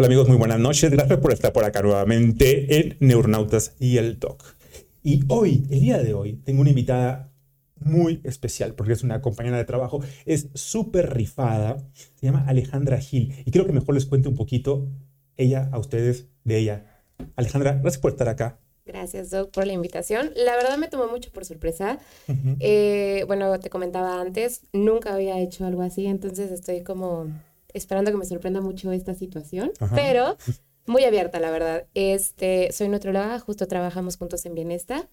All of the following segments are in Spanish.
Hola amigos, muy buenas noches. Gracias por estar por acá nuevamente en Neuronautas y el Talk. Y hoy, el día de hoy, tengo una invitada muy especial porque es una compañera de trabajo, es súper rifada, se llama Alejandra Gil y quiero que mejor les cuente un poquito ella a ustedes de ella. Alejandra, gracias por estar acá. Gracias, Doc, por la invitación. La verdad me tomó mucho por sorpresa. Eh, bueno, te comentaba antes, nunca había hecho algo así, entonces estoy como esperando que me sorprenda mucho esta situación, pero muy abierta, la verdad. Este, soy nutrióloga, justo trabajamos juntos en Bienesta,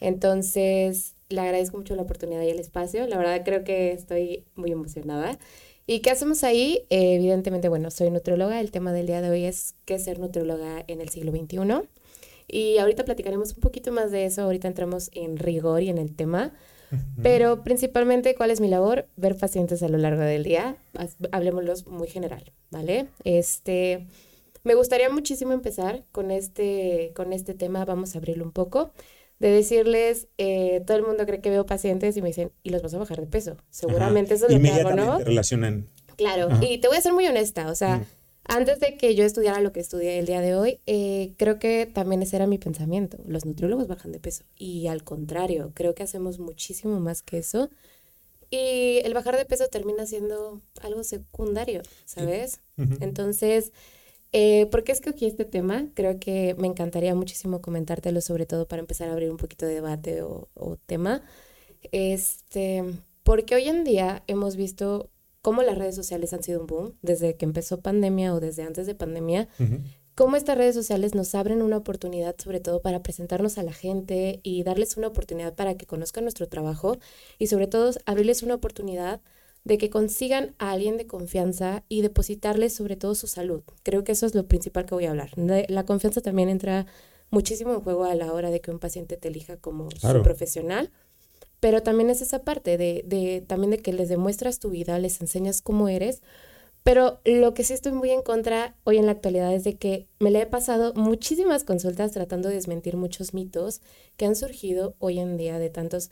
entonces le agradezco mucho la oportunidad y el espacio. La verdad creo que estoy muy emocionada. ¿Y qué hacemos ahí? Eh, evidentemente, bueno, soy nutrióloga. El tema del día de hoy es qué ser nutrióloga en el siglo XXI. Y ahorita platicaremos un poquito más de eso. Ahorita entramos en rigor y en el tema. Pero principalmente, ¿cuál es mi labor? Ver pacientes a lo largo del día. Hablemoslos muy general, ¿vale? Este, me gustaría muchísimo empezar con este, con este tema. Vamos a abrirlo un poco. De decirles, eh, todo el mundo cree que veo pacientes y me dicen, ¿y los vas a bajar de peso? Seguramente eso es lo que hago, ¿no? relacionan. Claro, y te voy a ser muy honesta, o sea, antes de que yo estudiara lo que estudié el día de hoy, eh, creo que también ese era mi pensamiento. Los nutriólogos bajan de peso. Y al contrario, creo que hacemos muchísimo más que eso. Y el bajar de peso termina siendo algo secundario, ¿sabes? Entonces, eh, ¿por qué escogí este tema? Creo que me encantaría muchísimo comentártelo, sobre todo para empezar a abrir un poquito de debate o, o tema. Este, porque hoy en día hemos visto cómo las redes sociales han sido un boom desde que empezó pandemia o desde antes de pandemia. Cómo estas redes sociales nos abren una oportunidad, sobre todo para presentarnos a la gente y darles una oportunidad para que conozcan nuestro trabajo y sobre todo abrirles una oportunidad de que consigan a alguien de confianza y depositarles sobre todo su salud. Creo que eso es lo principal que voy a hablar. La confianza también entra muchísimo en juego a la hora de que un paciente te elija como su profesional pero también es esa parte de, de, también de que les demuestras tu vida, les enseñas cómo eres, pero lo que sí estoy muy en contra hoy en la actualidad es de que me le he pasado muchísimas consultas tratando de desmentir muchos mitos que han surgido hoy en día de tantos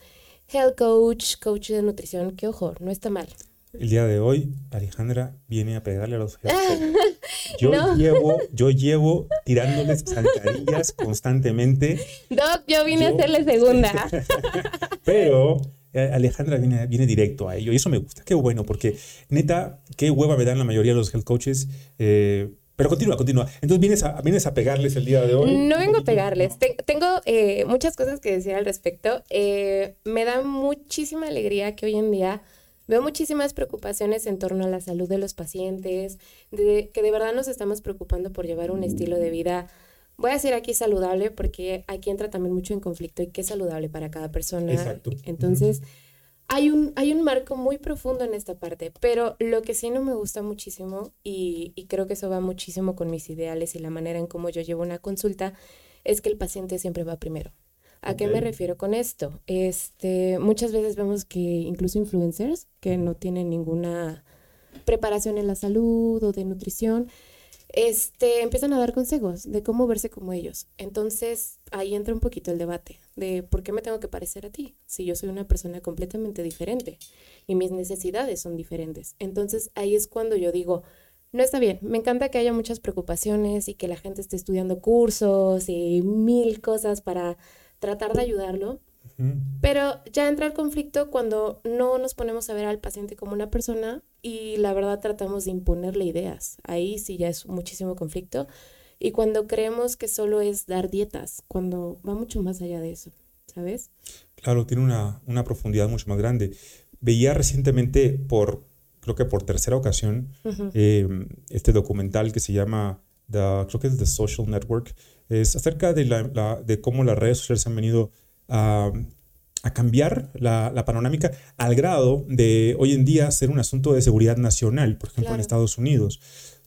health coach, coach de nutrición, que ojo, no está mal. El día de hoy, Alejandra viene a pegarle a los Yo llevo, yo llevo tirándoles zancadillas constantemente. Doc, yo vine a hacerle segunda. Pero eh, Alejandra viene, viene directo a ello y eso me gusta. Qué bueno, porque neta, qué hueva me dan la mayoría de los health coaches. Eh, pero continúa, continúa. Entonces vienes a, vienes a pegarles el día de hoy. No vengo a pegarles. tengo eh, muchas cosas que decir al respecto. me da muchísima alegría que hoy en día Veo muchísimas preocupaciones en torno a la salud de los pacientes, de que de verdad nos estamos preocupando por llevar un estilo de vida, voy a decir aquí saludable, porque aquí entra también mucho en conflicto y qué es saludable para cada persona. Exacto. Entonces, hay, un, hay un marco muy profundo en esta parte, pero lo que sí no me gusta muchísimo, y, y creo que eso va muchísimo con mis ideales y la manera en cómo yo llevo una consulta, es que el paciente siempre va primero. ¿A qué me refiero con esto? Este, muchas veces vemos que incluso influencers que no tienen ninguna preparación en la salud o de nutrición, este, empiezan a dar consejos de cómo verse como ellos. Entonces, ahí entra un poquito el debate de por qué me tengo que parecer a ti si yo soy una persona completamente diferente y mis necesidades son diferentes. Entonces, ahí es cuando yo digo, no está bien. Me encanta que haya muchas preocupaciones y que la gente esté estudiando cursos y mil cosas para tratar de ayudarlo, pero ya entra el conflicto cuando no nos ponemos a ver al paciente como una persona y la verdad tratamos de imponerle ideas. Ahí sí ya es muchísimo conflicto. Y cuando creemos que solo es dar dietas, cuando va mucho más allá de eso, ¿sabes? Claro, tiene una, una profundidad mucho más grande. Veía recientemente por, creo que por tercera ocasión, eh, este documental que se llama, the, creo que es The Social Network, es acerca de, la, de cómo las redes sociales han venido a, a cambiar la, la, panorámica al grado de hoy en día ser un asunto de seguridad nacional, por ejemplo en Estados Unidos.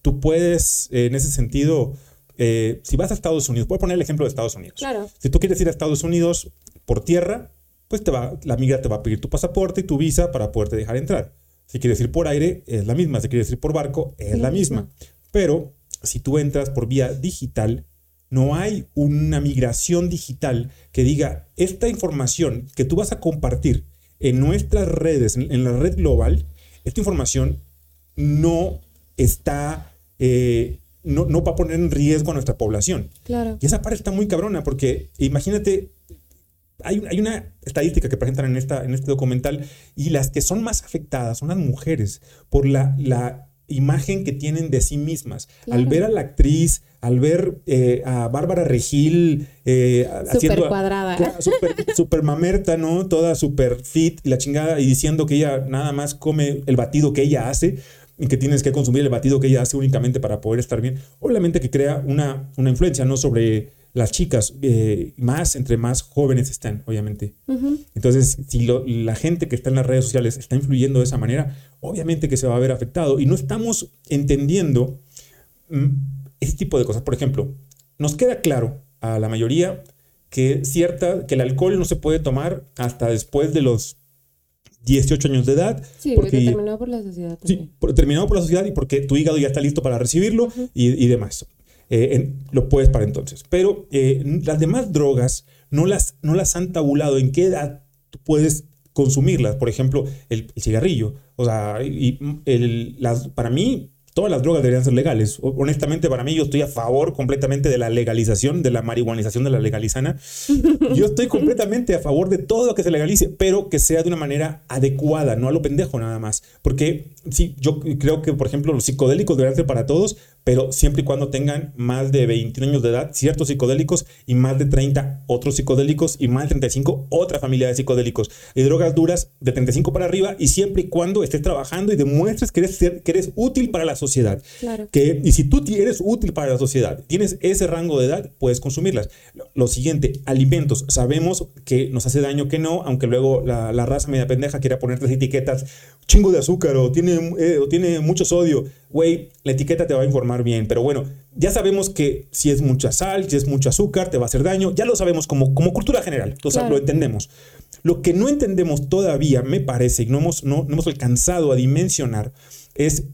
Tú puedes, en ese sentido, eh, si vas a Estados Unidos, puedo poner el ejemplo de Estados Unidos. Claro. Si tú quieres ir a Estados Unidos por tierra, pues te va, la migra te va a pedir tu pasaporte y tu visa para poderte dejar entrar. Si quieres ir por aire, es la misma. Si quieres ir por barco, es la misma. Pero si tú entras por vía digital, no hay una migración digital que diga, esta información que tú vas a compartir en nuestras redes, en, la red global, esta información no está, eh, no, no va a poner en riesgo a nuestra población. Claro. Y esa parte está muy cabrona porque imagínate, hay, hay una estadística que presentan en, esta, en este documental y las que son más afectadas son las mujeres por la, la imagen que tienen de sí mismas. Al ver a la actriz, al ver eh, a Bárbara Regil eh, haciendo cuadrada, super, super, mamerta, ¿no? Toda super fit y la chingada y diciendo que ella nada más come el batido que ella hace y que tienes que consumir el batido que ella hace únicamente para poder estar bien. Obviamente que crea una, una influencia, ¿no? Sobre las chicas, eh, más entre más jóvenes están, obviamente. Entonces, si la gente que está en las redes sociales está influyendo de esa manera, obviamente que se va a ver afectado. Y no estamos entendiendo ese tipo de cosas. Por ejemplo, nos queda claro a la mayoría que, cierta, que el alcohol no se puede tomar hasta después de los 18 años de edad. Sí, porque, determinado por la sociedad. Sí, determinado por la sociedad y porque tu hígado ya está listo para recibirlo y, y demás. Eh, lo puedes para entonces. Pero eh, las demás drogas no las, no las han tabulado en qué edad tú puedes consumirlas. Por ejemplo, el, cigarrillo. O sea, y, el, las, para mí, todas las drogas deberían ser legales. Honestamente, para mí, yo estoy a favor completamente de la legalización, de la marihuanización de la legalizana. Yo estoy completamente a favor de todo lo que se legalice, pero que sea de una manera adecuada, no a lo pendejo nada más. Porque sí, yo creo que, por ejemplo, los psicodélicos deberían ser para todos, pero siempre y cuando tengan más de 21 años de edad, ciertos psicodélicos, y más de 30 otros psicodélicos, y más de 35 otra familia de psicodélicos. Y drogas duras de 35 para arriba, y siempre y cuando estés trabajando y demuestres que eres, que eres útil para la sociedad. Claro. Que, y si tú eres útil para la sociedad, tienes ese rango de edad, puedes consumirlas. Lo, siguiente, alimentos. Sabemos que nos hace daño que no, aunque luego la, la raza media pendeja quiera ponerte etiquetas chingo de azúcar o tiene, eh, o tiene mucho sodio. Güey, la etiqueta te va a informar bien. Pero bueno, ya sabemos que si es mucha sal, si es mucho azúcar, te va a hacer daño. Ya lo sabemos como, como cultura general. O sea, lo entendemos. Lo que no entendemos todavía, me parece, y no hemos, no, no hemos alcanzado a dimensionar, es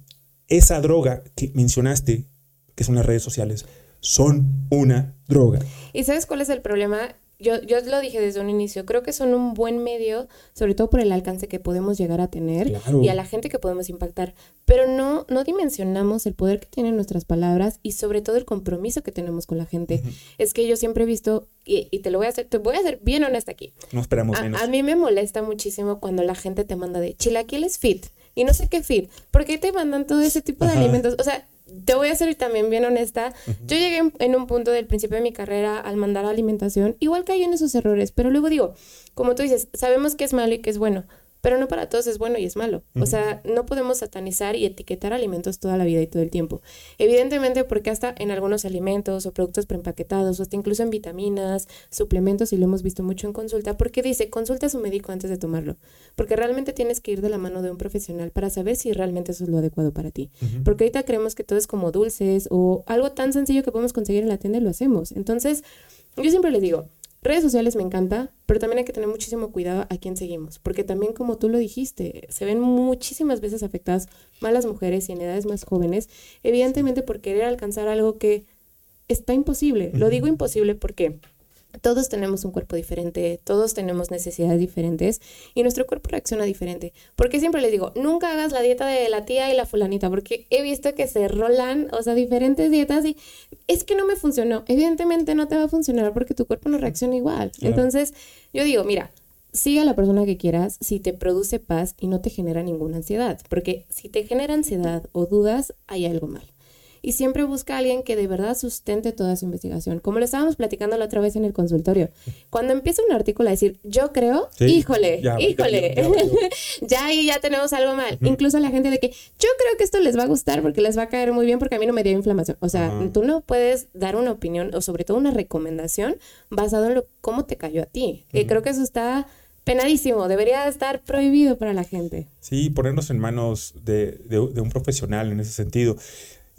esa droga que mencionaste, que son las redes sociales. Son una droga. ¿Y sabes cuál es el problema? Yo, yo lo dije desde un inicio, creo que son un buen medio, sobre todo por el alcance que podemos llegar a tener y a la gente que podemos impactar, pero no, no dimensionamos el poder que tienen nuestras palabras y sobre todo el compromiso que tenemos con la gente. Es que yo siempre he visto, y, te lo voy a hacer, te voy a ser bien honesta aquí. No esperamos menos. A, mí me molesta muchísimo cuando la gente te manda de chilaquiles fit y no sé qué fit, porque te mandan todo ese tipo de alimentos, o sea, te voy a ser también bien honesta. Yo llegué en, un punto del principio de mi carrera al mandar alimentación, igual que hay en esos errores, pero luego digo, como tú dices, sabemos que es malo y que es bueno pero no para todos es bueno y es malo. O sea, no podemos satanizar y etiquetar alimentos toda la vida y todo el tiempo. Evidentemente, porque hasta en algunos alimentos o productos preempaquetados, o hasta incluso en vitaminas, suplementos, y lo hemos visto mucho en consulta, porque dice, consulta a su médico antes de tomarlo. Porque realmente tienes que ir de la mano de un profesional para saber si realmente eso es lo adecuado para ti. Porque ahorita creemos que todo es como dulces o algo tan sencillo que podemos conseguir en la tienda y lo hacemos. Entonces, yo siempre les digo, Redes sociales me encanta, pero también hay que tener muchísimo cuidado a quién seguimos, porque también como tú lo dijiste, se ven muchísimas veces afectadas malas mujeres y en edades más jóvenes, evidentemente por querer alcanzar algo que está imposible. Lo digo imposible porque todos tenemos un cuerpo diferente, todos tenemos necesidades diferentes y nuestro cuerpo reacciona diferente. Porque siempre les digo, nunca hagas la dieta de la tía y la fulanita, porque he visto que se rolan, o sea, diferentes dietas y es que no me funcionó. Evidentemente no te va a funcionar porque tu cuerpo no reacciona igual. Entonces, yo digo, mira, sigue a la persona que quieras si te produce paz y no te genera ninguna ansiedad, porque si te genera ansiedad o dudas, hay algo mal y siempre busca a alguien que de verdad sustente toda su investigación. Como lo estábamos platicando la otra vez en el consultorio. Cuando empieza un artículo a decir, yo creo, híjole, híjole, ya, ahí ya tenemos algo mal. Incluso la gente de que yo creo que esto les va a gustar porque les va a caer muy bien porque a mí no me dio inflamación. O sea, tú no puedes dar una opinión o sobre todo una recomendación basado en lo, cómo te cayó a ti. Y creo que eso está penadísimo, debería estar prohibido para la gente. Sí, ponernos en manos de, de, un profesional en ese sentido.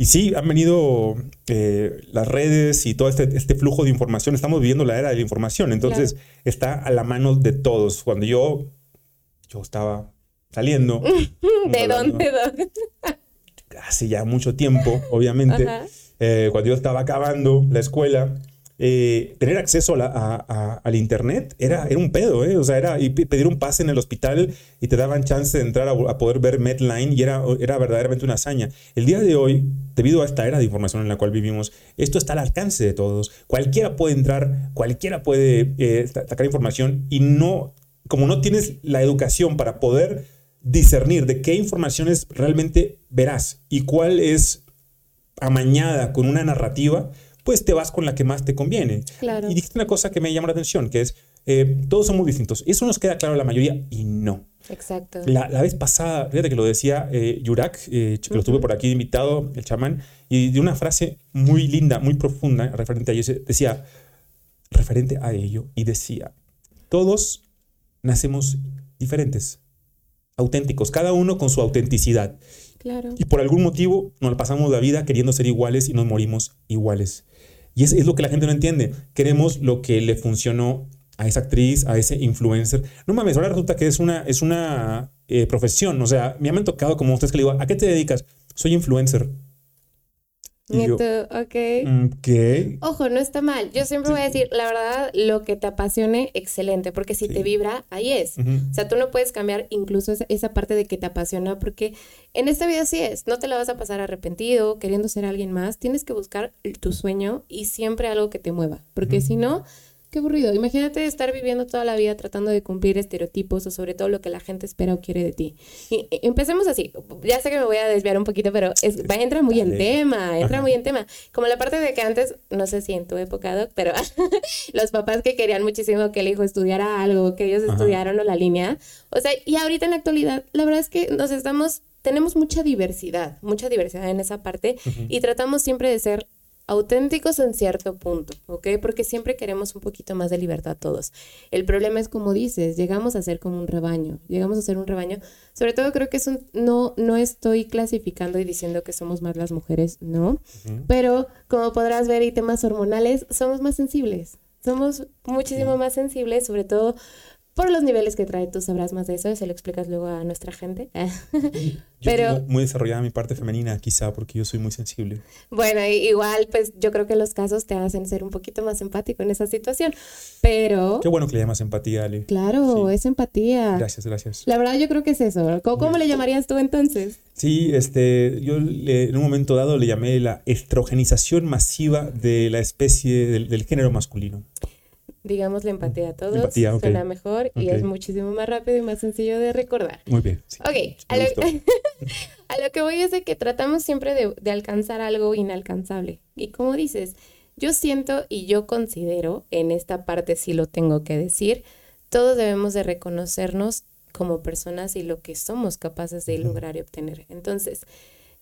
Y sí, han venido eh, las redes y todo este, este, flujo de información. Estamos viviendo la era de la información, entonces está a la mano de todos. Cuando yo, yo estaba saliendo. ¿De dónde? Hace ya mucho tiempo, obviamente. Eh, cuando yo estaba acabando la escuela, eh, tener acceso al internet era, era un pedo, ¿eh? O sea, era pedir un pase en el hospital y te daban chance de entrar a, poder ver Medline y era, era verdaderamente una hazaña. El día de hoy, debido a esta era de información en la cual vivimos, esto está al alcance de todos. Cualquiera puede entrar, cualquiera puede eh, sacar información y no, como no tienes la educación para poder discernir de qué información es realmente veraz y cuál es amañada con una narrativa, pues te vas con la que más te conviene. Claro. Y dijiste una cosa que me llama la atención, que es, eh, todos son muy distintos. Eso nos queda claro a la mayoría y no. Exacto. La, vez pasada, fíjate que lo decía eh, Yurak, eh, que lo tuve por aquí invitado, el chamán, y de una frase muy linda, muy profunda, referente a ello, decía, referente a ello, y decía, todos nacemos diferentes, auténticos, cada uno con su autenticidad. Claro. Y por algún motivo nos pasamos la vida queriendo ser iguales y nos morimos iguales. Y es, es lo que la gente no entiende. Queremos lo que le funcionó a esa actriz, a ese influencer. No mames, ahora resulta que es una, es una eh, profesión. O sea, me han tocado como ustedes que le digo, ¿a qué te dedicas? Soy influencer. Ok. Ok. Ojo, no está mal. Yo siempre voy a decir, la verdad, lo que te apasione, excelente, porque si te vibra, ahí es. O sea, tú no puedes cambiar incluso esa, parte de que te apasiona, porque en esta vida sí es. No te la vas a pasar arrepentido, queriendo ser alguien más. Tienes que buscar tu sueño y siempre algo que te mueva, porque si no Qué aburrido. Imagínate estar viviendo toda la vida tratando de cumplir estereotipos o sobre todo lo que la gente espera o quiere de ti. Y, empecemos así. Ya sé que me voy a desviar un poquito, pero es, entra muy en tema, entra muy en tema. Como la parte de que antes, no sé si en tu época, Doc, pero los papás que querían muchísimo que el hijo estudiara algo, que ellos estudiaran o la línea. O sea, y ahorita en la actualidad, la verdad es que nos estamos tenemos mucha diversidad, mucha diversidad en esa parte y tratamos siempre de ser auténticos en cierto punto, ¿ok? Porque siempre queremos un poquito más de libertad todos. El problema es como dices, llegamos a ser como un rebaño, llegamos a ser un rebaño. Sobre todo creo que es un, no, no estoy clasificando y diciendo que somos más las mujeres, no, pero como podrás ver y temas hormonales, somos más sensibles. Somos muchísimo más sensibles, sobre todo por los niveles que trae, tú sabrás más de eso, se lo explicas luego a nuestra gente. Pero muy desarrollada mi parte femenina, quizá porque yo soy muy sensible. Bueno, igual pues yo creo que los casos te hacen ser un poquito más empático en esa situación, pero Qué bueno que le llamas empatía, Ale. Claro, es empatía. Gracias, gracias. La verdad yo creo que es eso. ¿Cómo, le llamarías tú entonces? Sí, este, yo en un momento dado le llamé la estrogenización masiva de la especie del género masculino digamos la empatía a todos, empatía, suena mejor y es muchísimo más rápido y más sencillo de recordar. Muy bien. ok, a lo, que voy es de que tratamos siempre de, de, alcanzar algo inalcanzable. Y como dices, yo siento y yo considero, en esta parte sí lo tengo que decir, todos debemos de reconocernos como personas y lo que somos capaces de lograr y obtener. Entonces,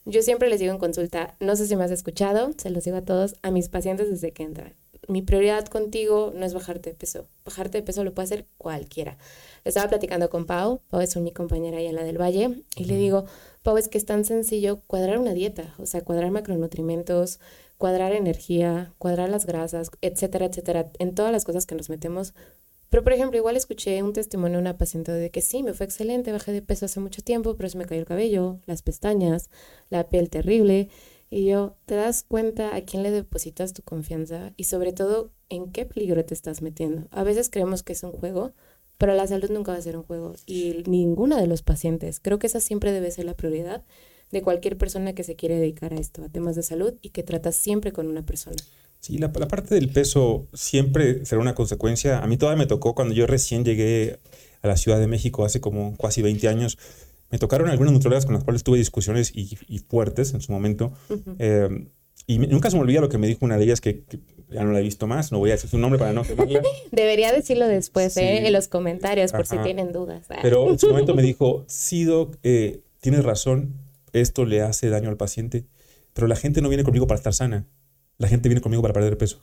yo siempre les digo en consulta, no sé si me has escuchado, se los digo a todos, a mis pacientes desde que entran mi prioridad contigo no es bajarte de peso. Bajarte de peso lo puede hacer cualquiera. Estaba platicando con Pau, Pau es mi compañera allá en la del Valle, y le digo, Pau, es que es tan sencillo cuadrar una dieta, o sea, cuadrar macronutrimentos, cuadrar energía, cuadrar las grasas, etcétera, etcétera, en todas las cosas que nos metemos. Pero, por ejemplo, igual escuché un testimonio de una paciente de que sí, me fue excelente, bajé de peso hace mucho tiempo, pero se me cayó el cabello, las pestañas, la piel terrible. Y yo, ¿te das cuenta a quién le depositas tu confianza y sobre todo en qué peligro te estás metiendo? A veces creemos que es un juego, pero la salud nunca va a ser un juego y ninguna de los pacientes. Creo que esa siempre debe ser la prioridad de cualquier persona que se quiere dedicar a esto, a temas de salud y que trata siempre con una persona. Sí, la, la parte del peso siempre será una consecuencia. A mí todavía me tocó cuando yo recién llegué a la Ciudad de México hace como casi 20 años me tocaron algunas nutriólogas con las cuales tuve discusiones y, fuertes en su momento. Eh, y nunca se me olvida lo que me dijo una de ellas, que, ya no la he visto más, no voy a decir su nombre para no Debería decirlo después, ¿eh? en los comentarios, por si tienen dudas. Ah. Pero en su momento me dijo, sí, Doc, eh, tienes razón, esto le hace daño al paciente, pero la gente no viene conmigo para estar sana, la gente viene conmigo para perder peso.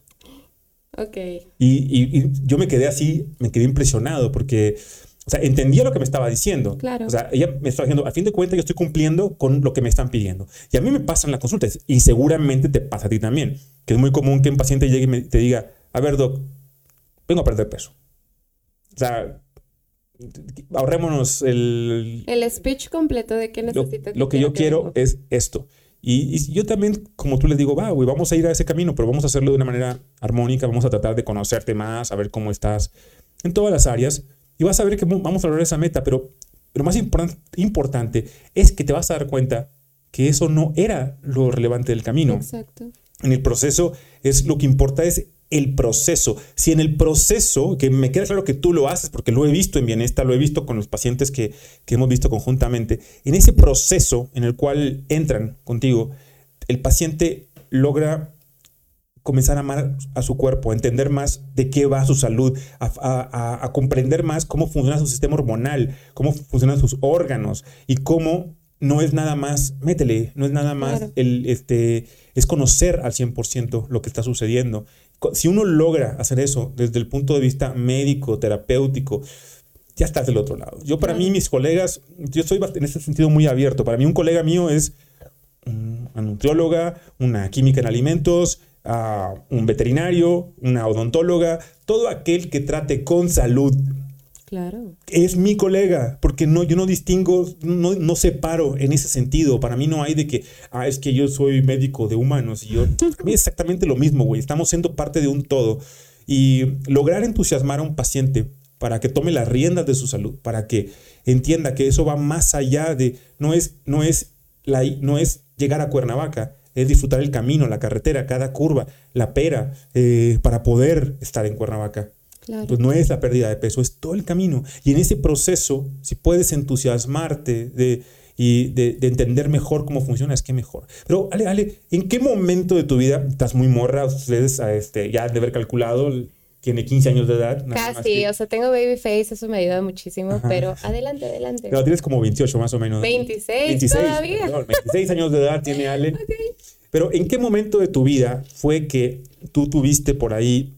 Ok. Y, y yo me quedé así, me quedé impresionado porque o sea, entendía lo que me estaba diciendo. Claro. O sea, ella me estaba diciendo, a fin de cuentas, yo estoy cumpliendo con lo que me están pidiendo. Y a mí me pasan las consultas, y seguramente te pasa a ti también, que es muy común que un paciente llegue y te diga, a ver, doc, vengo a perder peso. O sea, ahorrémonos el... El speech completo de qué necesito. Lo, que yo quiero es esto. Y, yo también, como tú le digo, va, güey, vamos a ir a ese camino, pero vamos a hacerlo de una manera armónica, vamos a tratar de conocerte más, a ver cómo estás en todas las áreas. Y vas a ver que vamos a lograr esa meta, pero lo más importante es que te vas a dar cuenta que eso no era lo relevante del camino. Exacto. En el proceso es lo que importa es el proceso. Si en el proceso, que me queda claro que tú lo haces, porque lo he visto en bienestar, lo he visto con los pacientes que, que hemos visto conjuntamente, en ese proceso en el cual entran contigo, el paciente logra comenzar a amar a su cuerpo, a entender más de qué va su salud, a, a, comprender más cómo funciona su sistema hormonal, cómo funcionan sus órganos y cómo no es nada más, métele, no es nada más el, este, es conocer al 100% lo que está sucediendo. Si uno logra hacer eso desde el punto de vista médico, terapéutico, ya estás del otro lado. Yo para mí, mis colegas, yo estoy en ese sentido muy abierto. Para mí un colega mío es una nutrióloga, una química en alimentos, un veterinario, una odontóloga, todo aquel que trate con salud Claro. Es mi colega, porque no, yo no distingo, no, no, separo en ese sentido. Para mí no hay de que, ah, es que yo soy médico de humanos y yo. A mí es exactamente lo mismo, güey. Estamos siendo parte de un todo. Y lograr entusiasmar a un paciente para que tome las riendas de su salud, para que entienda que eso va más allá de, no es, no es, la, no es llegar a Cuernavaca, es disfrutar el camino, la carretera, cada curva, la pera, eh, para poder estar en Cuernavaca. Pues no es la pérdida de peso, es todo el camino. Y en ese proceso, si puedes entusiasmarte de, y de, entender mejor cómo funciona, es que mejor. Pero, Ale, Ale, ¿en qué momento de tu vida estás muy morra? Ustedes este, ya de haber calculado, tiene 15 años de edad. Casi, o sea, tengo baby face, eso me ayuda muchísimo, pero adelante, adelante. Pero tienes como 28 más o menos. 26, 26 todavía. 26 años de edad tiene Ale. Pero ¿en qué momento de tu vida fue que tú tuviste por ahí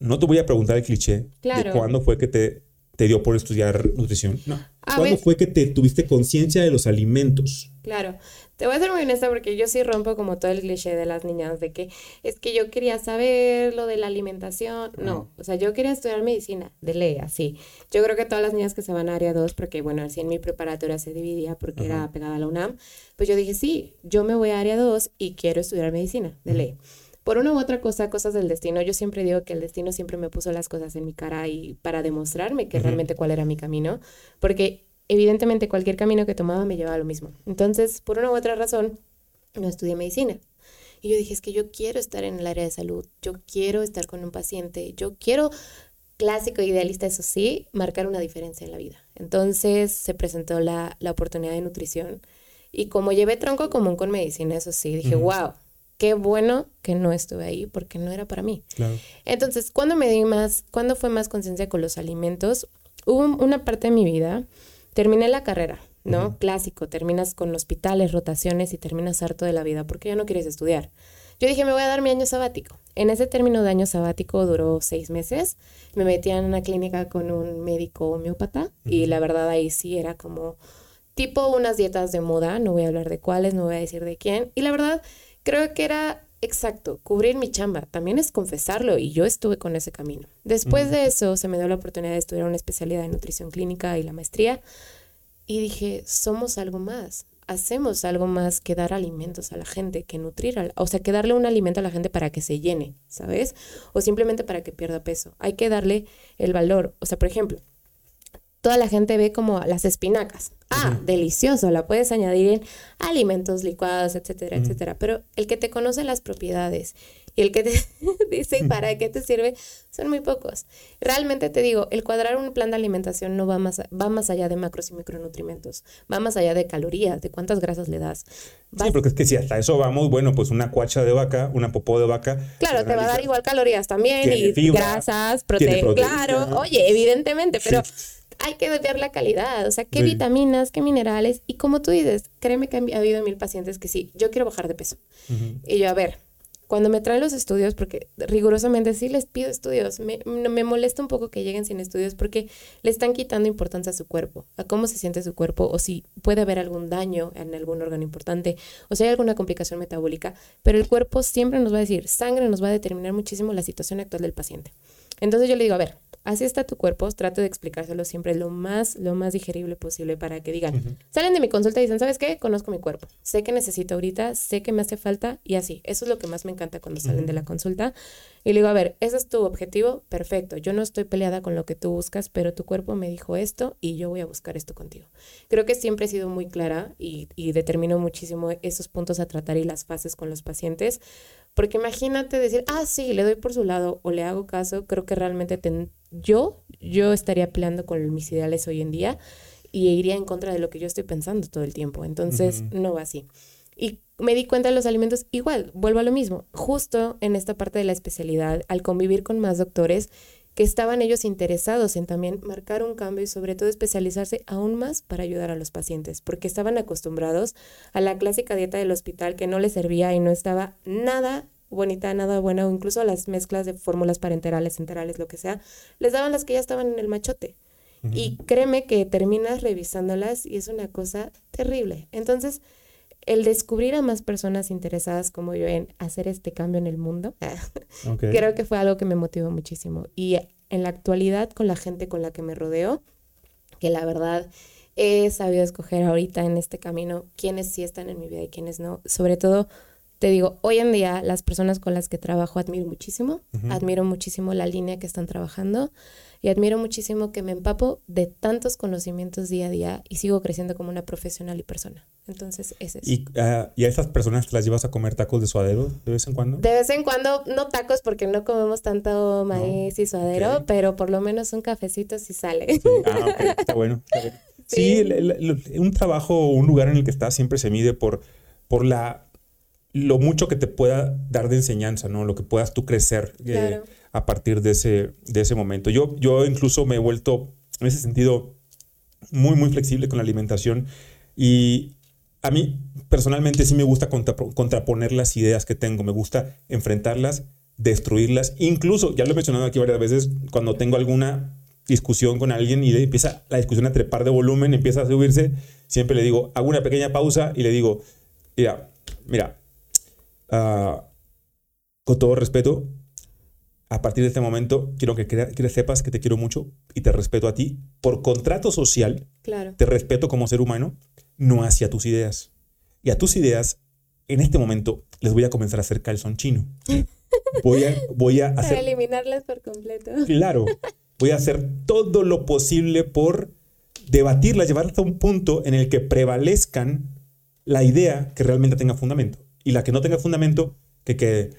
no te voy a preguntar el cliché de cuándo fue que te, te, dio por estudiar nutrición. No. ¿Cuándo fue que te tuviste conciencia de los alimentos? Claro. Te voy a ser muy honesta porque yo sí rompo como todo el cliché de las niñas de que es que yo quería saber lo de la alimentación. No, o sea, yo quería estudiar medicina, de ley, así. Yo creo que todas las niñas que se van a área 2, porque bueno, así en mi preparatoria se dividía porque era pegada a la UNAM, pues yo dije, sí, yo me voy a área 2 y quiero estudiar medicina, de ley. Por una u otra cosa, cosas del destino, yo siempre digo que el destino siempre me puso las cosas en mi cara y para demostrarme que realmente cuál era mi camino, porque evidentemente cualquier camino que tomaba me llevaba a lo mismo. Entonces, por una u otra razón, no estudié medicina. Y yo dije, es que yo quiero estar en el área de salud, yo quiero estar con un paciente, yo quiero, clásico idealista, eso sí, marcar una diferencia en la vida. Entonces se presentó la, la oportunidad de nutrición y como llevé tronco común con medicina, eso sí, dije, wow, qué bueno que no estuve ahí porque no era para mí. Entonces, cuando me di más, cuando fue más conciencia con los alimentos, hubo una parte de mi vida, terminé la carrera, ¿no? Clásico, terminas con hospitales, rotaciones y terminas harto de la vida porque ya no quieres estudiar. Yo dije, me voy a dar mi año sabático. En ese término de año sabático duró seis meses. Me metí en una clínica con un médico homeópata y la verdad ahí sí era como tipo unas dietas de moda, no voy a hablar de cuáles, no voy a decir de quién. Y la verdad creo que era exacto, cubrir mi chamba, también es confesarlo y yo estuve con ese camino. Después de eso se me dio la oportunidad de estudiar una especialidad en nutrición clínica y la maestría y dije, somos algo más, hacemos algo más que dar alimentos a la gente, que nutrir, o sea, que darle un alimento a la gente para que se llene, ¿sabes? O simplemente para que pierda peso. Hay que darle el valor, o sea, por ejemplo, toda la gente ve como las espinacas. Ah, delicioso, la puedes añadir en alimentos licuados, etcétera, etcétera. Pero el que te conoce las propiedades y el que te dice para qué te sirve son muy pocos. Realmente te digo, el cuadrar un plan de alimentación no va más, va más allá de macros y micronutrientes, va más allá de calorías, de cuántas grasas le das. Sí, porque es que si hasta eso vamos, bueno, pues una cuacha de vaca, una popó de vaca. Claro, te va a dar igual calorías también y grasas, proteínas. Claro, oye, evidentemente, pero hay que ver la calidad, o sea, qué vitaminas, qué minerales. Y como tú dices, créeme que ha habido mil pacientes que sí, yo quiero bajar de peso. Y yo, a ver, cuando me traen los estudios, porque rigurosamente sí les pido estudios, me, me molesta un poco que lleguen sin estudios porque le están quitando importancia a su cuerpo, a cómo se siente su cuerpo, o si puede haber algún daño en algún órgano importante, o si hay alguna complicación metabólica, pero el cuerpo siempre nos va a decir, sangre nos va a determinar muchísimo la situación actual del paciente. Entonces yo le digo, a ver, así está tu cuerpo, trato de explicárselo siempre lo más, lo más digerible posible para que digan, salen de mi consulta y dicen, ¿sabes qué? Conozco mi cuerpo, sé que necesito ahorita, sé que me hace falta y así. Eso es lo que más me encanta cuando salen de la consulta. Y le digo, a ver, ese es tu objetivo, perfecto, yo no estoy peleada con lo que tú buscas, pero tu cuerpo me dijo esto y yo voy a buscar esto contigo. Creo que siempre he sido muy clara y, y determino muchísimo esos puntos a tratar y las fases con los pacientes porque imagínate decir, ah, sí, le doy por su lado o le hago caso, creo que realmente yo, yo estaría peleando con mis ideales hoy en día y iría en contra de lo que yo estoy pensando todo el tiempo. Entonces, no va así. Y me di cuenta de los alimentos, igual, vuelvo a lo mismo, justo en esta parte de la especialidad, al convivir con más doctores, que estaban ellos interesados en también marcar un cambio y sobre todo especializarse aún más para ayudar a los pacientes, porque estaban acostumbrados a la clásica dieta del hospital que no les servía y no estaba nada bonita, nada buena, o incluso las mezclas de fórmulas parenterales, enterales, lo que sea, les daban las que ya estaban en el machote. Y créeme que terminas revisándolas y es una cosa terrible. Entonces, el descubrir a más personas interesadas como yo en hacer este cambio en el mundo, creo que fue algo que me motivó muchísimo. Y en la actualidad, con la gente con la que me rodeo, que la verdad he sabido escoger ahorita en este camino quiénes sí están en mi vida y quiénes no. Sobre todo, te digo, hoy en día las personas con las que trabajo admiro muchísimo, admiro muchísimo la línea que están trabajando y admiro muchísimo que me empapo de tantos conocimientos día a día y sigo creciendo como una profesional y persona. Entonces, es eso. ¿Y, ah, ¿Y a esas personas te las llevas a comer tacos de suadero de vez en cuando? De vez en cuando, no tacos porque no comemos tanto maíz y suadero, pero por lo menos un cafecito si sale. Sí. Ah, está bueno. Sí, un trabajo o un lugar en el que estás siempre se mide por, por la lo mucho que te pueda dar de enseñanza, ¿no? Lo que puedas tú crecer eh, a partir de ese, de ese momento. Yo, yo incluso me he vuelto, en ese sentido, muy, muy flexible con la alimentación y a mí personalmente sí me gusta contraponer las ideas que tengo, me gusta enfrentarlas, destruirlas, incluso, ya lo he mencionado aquí varias veces, cuando tengo alguna discusión con alguien y empieza la discusión a trepar de volumen, empieza a subirse, siempre le digo, hago una pequeña pausa y le digo, mira, mira, uh, con todo respeto, a partir de este momento quiero que, que, sepas que te quiero mucho y te respeto a ti. Por contrato social, claro. te respeto como ser humano, no hacia tus ideas. Y a tus ideas, en este momento, les voy a comenzar a hacer calzón chino. Voy a, voy a hacer... eliminarlas por completo. Claro. Voy a hacer todo lo posible por debatirlas, llevarlas a un punto en el que prevalezcan la idea que realmente tenga fundamento y la que no tenga fundamento, que, que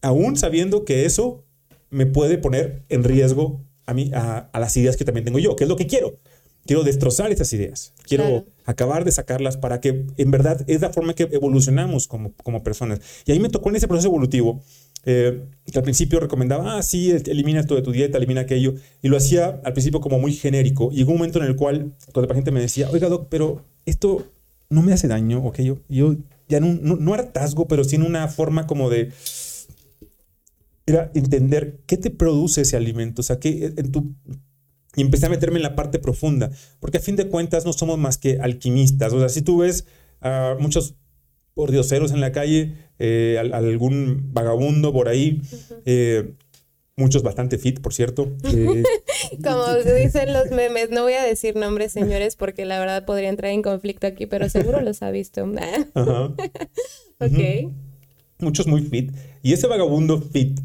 aún sabiendo que eso me puede poner en riesgo a, mí, a, las ideas que también tengo yo, que es lo que quiero. Quiero destrozar esas ideas. Quiero acabar de sacarlas para que en verdad es la forma que evolucionamos como, como personas. Y ahí me tocó en ese proceso evolutivo eh, que al principio recomendaba, ah, sí, elimina esto de tu dieta, elimina aquello. Y lo hacía al principio como muy genérico. Y llegó un momento en el cual, cuando el paciente me decía, oiga, doc, pero esto no me hace daño, ok, yo, yo ya no, no, no hartazgo, pero sí en una forma como de era entender qué te produce ese alimento, o sea, que en tu y empecé a meterme en la parte profunda, porque a fin de cuentas no somos más que alquimistas, o sea, si tú ves a muchos pordioseros en la calle, eh, algún vagabundo por ahí, eh, muchos bastante fit, por cierto. Eh, Como dicen los memes, no voy a decir nombres, señores, porque la verdad podría entrar en conflicto aquí, pero seguro los ha visto. Ajá. ok. Muchos muy fit. Y ese vagabundo fit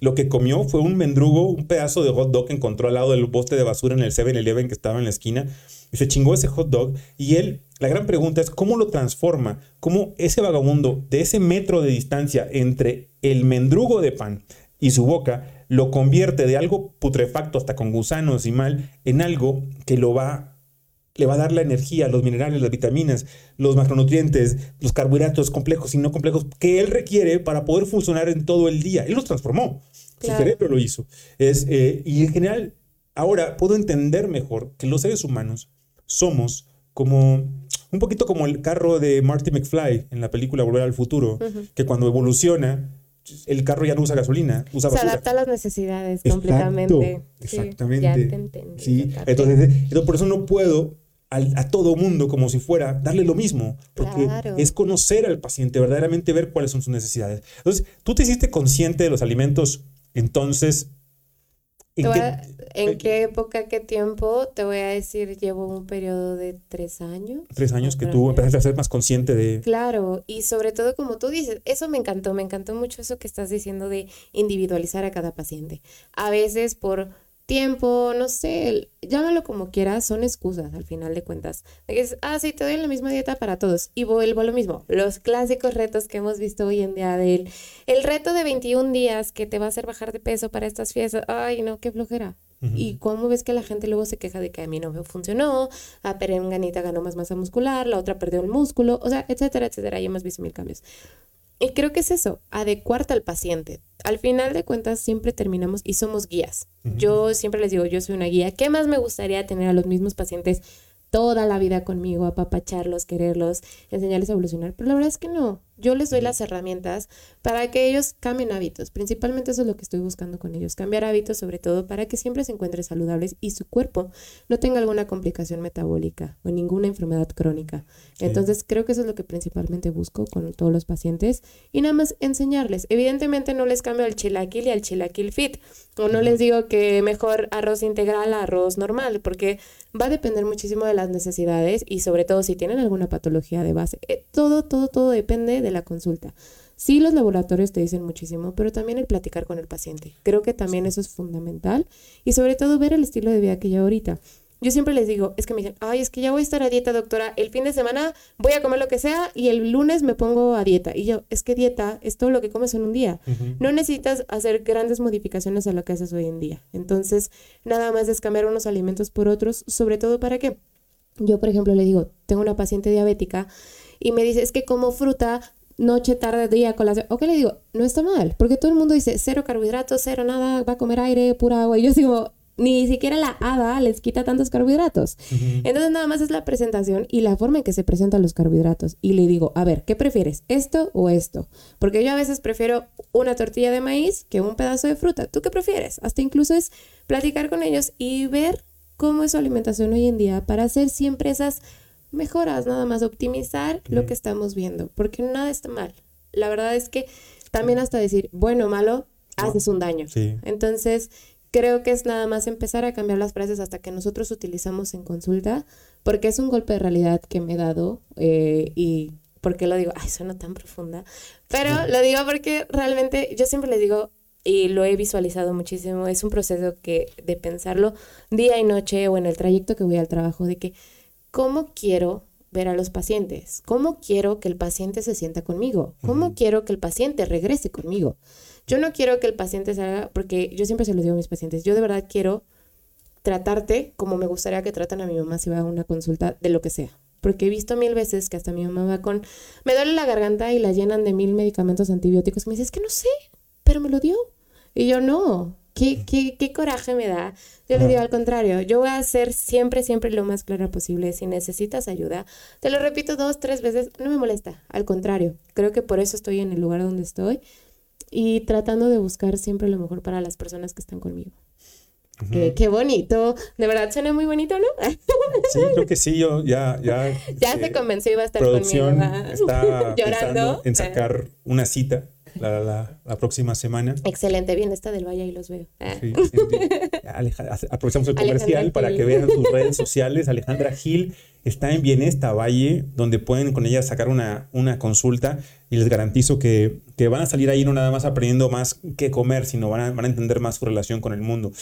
lo que comió fue un mendrugo, un pedazo de hot dog que encontró al lado del boste de basura en el 7-Eleven que estaba en la esquina. Y se chingó ese hot dog. Y él, la gran pregunta es cómo lo transforma, cómo ese vagabundo de ese metro de distancia entre el mendrugo de pan y su boca lo convierte de algo putrefacto hasta con gusanos y mal en algo que lo va le va a dar la energía, los minerales, las vitaminas, los macronutrientes, los carbohidratos complejos y no complejos que él requiere para poder funcionar en todo el día. Él los transformó, su cerebro lo hizo. Es, eh, y en general, ahora puedo entender mejor que los seres humanos somos como un poquito como el carro de Marty McFly en la película Volver al Futuro, que cuando evoluciona el carro ya no usa gasolina, usa basura. Se adapta a las necesidades completamente. Exactamente. ya te entendí. Sí. Entonces, por eso no puedo a todo mundo como si fuera darle lo mismo, porque es conocer al paciente, verdaderamente ver cuáles son sus necesidades. Entonces, tú te hiciste consciente de los alimentos entonces ¿En, qué, época, qué tiempo? Te voy a decir, llevo un periodo de tres años. Tres años que tú empezaste a ser más consciente de... Claro, y sobre todo como tú dices, eso me encantó, me encantó mucho eso que estás diciendo de individualizar a cada paciente. A veces por tiempo, no sé, llámalo como quieras, son excusas al final de cuentas. Es, ah, sí, te doy la misma dieta para todos. Y vuelvo a lo mismo, los clásicos retos que hemos visto hoy en día del el reto de 21 días que te va a hacer bajar de peso para estas fiestas. Ay, no, qué flojera. Y cómo ves que la gente luego se queja de que a mí no me funcionó, a Perenganita ganó más masa muscular, la otra perdió el músculo, o sea, etcétera, etcétera. Y hemos visto mil cambios. Y creo que es eso, adecuarte al paciente. Al final de cuentas siempre terminamos y somos guías. Yo siempre les digo, yo soy una guía. ¿Qué más me gustaría tener a los mismos pacientes toda la vida conmigo, apapacharlos, quererlos, enseñarles a evolucionar? Pero la verdad es que no. Yo les doy las herramientas para que ellos cambien hábitos. Principalmente eso es lo que estoy buscando con ellos. Cambiar hábitos sobre todo para que siempre se encuentren saludables y su cuerpo no tenga alguna complicación metabólica o ninguna enfermedad crónica. Entonces creo que eso es lo que principalmente busco con todos los pacientes y nada más enseñarles. Evidentemente no les cambio el chilaquil y al chilaquil fit. O no les digo que mejor arroz integral a arroz normal porque va a depender muchísimo de las necesidades y sobre todo si tienen alguna patología de base. Eh, todo, todo, todo depende de la consulta. Sí, los laboratorios te dicen muchísimo, pero también el platicar con el paciente. Creo que también eso es fundamental y sobre todo ver el estilo de vida que lleva ahorita. Yo siempre les digo, es que me dicen, ay, es que ya voy a estar a dieta, doctora. El fin de semana voy a comer lo que sea y el lunes me pongo a dieta. Y yo, es que dieta es todo lo que comes en un día. No necesitas hacer grandes modificaciones a lo que haces hoy en día. Entonces, nada más es cambiar unos alimentos por otros, sobre todo para qué. Yo, por ejemplo, le digo, tengo una paciente diabética y me dice, es que como fruta noche, tarde, día, colación. ¿O qué le digo? No está mal, porque todo el mundo dice cero carbohidratos, cero nada, va a comer aire, pura agua. Y yo digo, ni siquiera la hada les quita tantos carbohidratos. Entonces nada más es la presentación y la forma en que se presentan los carbohidratos. Y le digo, a ver, ¿qué prefieres? ¿Esto o esto? Porque yo a veces prefiero una tortilla de maíz que un pedazo de fruta. ¿Tú qué prefieres? Hasta incluso es platicar con ellos y ver cómo es su alimentación hoy en día para hacer siempre esas mejoras, nada más optimizar lo que estamos viendo, porque nada está mal. La verdad es que también hasta decir bueno o malo, haces un daño. Entonces, creo que es nada más empezar a cambiar las frases hasta que nosotros utilizamos en consulta, porque es un golpe de realidad que me he dado eh, y ¿por qué lo digo? Ay, suena tan profunda, pero lo digo porque realmente yo siempre le digo y lo he visualizado muchísimo, es un proceso que de pensarlo día y noche o en el trayecto que voy al trabajo, de que cómo quiero ver a los pacientes, cómo quiero que el paciente se sienta conmigo, cómo quiero que el paciente regrese conmigo. Yo no quiero que el paciente se haga, porque yo siempre se lo digo a mis pacientes, yo de verdad quiero tratarte como me gustaría que tratan a mi mamá si va a una consulta de lo que sea. Porque he visto mil veces que hasta mi mamá va con, me duele la garganta y la llenan de mil medicamentos antibióticos. Y me dice, es que no sé, pero me lo dio. Y yo no, ¿Qué, qué, qué, coraje me da. Yo le digo al contrario, yo voy a ser siempre, siempre lo más clara posible. Si necesitas ayuda, te lo repito dos, tres veces, no me molesta. Al contrario, creo que por eso estoy en el lugar donde estoy y tratando de buscar siempre lo mejor para las personas que están conmigo. qué, bonito. De verdad suena muy bonito, ¿no? sí, creo que sí. Yo ya. Ya, ya se convenció y va a estar producción Está llorando en sacar una cita la, la, próxima semana. Excelente, bien, está del Valle y los veo. Ah. aprovechamos el comercial para que vean sus redes sociales. Alejandra Gil está en Bienesta Valle, donde pueden con ella sacar una, una consulta y les garantizo que, que, van a salir ahí no nada más aprendiendo más qué comer, sino van a, van a entender más su relación con el mundo.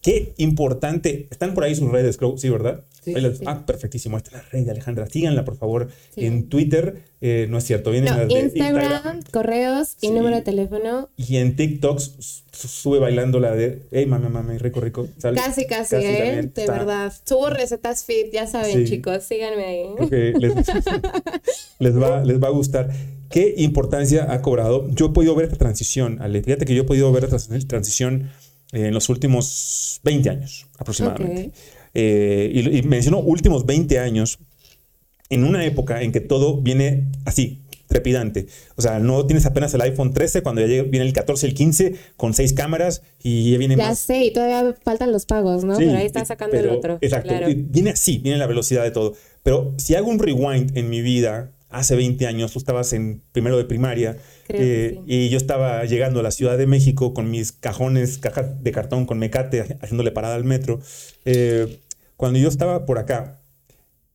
Qué importante. Están por ahí sus redes, sí, ¿verdad? Sí, Ah, perfectísimo. Esta es la red de Alejandra. Síganla, por favor, en Twitter. Eh, no es cierto, vienen no, Instagram, correos y número de teléfono. Y en TikTok sube bailando la de, hey, mami, mami, rico, rico. casi, casi, ¿eh? de verdad. Subo recetas fit, ya saben, chicos. Síganme ahí. les, les, va, les va a gustar. ¿Qué importancia ha cobrado? Yo he podido ver esta transición, Ale. Fíjate que yo he podido ver esta transición en los últimos 20 años aproximadamente. Eh, y, menciono últimos 20 años en una época en que todo viene así, trepidante. O sea, no tienes apenas el iPhone 13 cuando ya viene el 14, el 15 con seis cámaras y ya viene ya sé, y todavía faltan los pagos, ¿no? pero ahí está sacando el otro. Exacto. Viene así, viene la velocidad de todo. Pero si hago un rewind en mi vida hace 20 años, tú estabas en primero de primaria eh, y yo estaba llegando a la Ciudad de México con mis cajones, cajas de cartón con mecate, haciéndole parada al metro. Eh, cuando yo estaba por acá,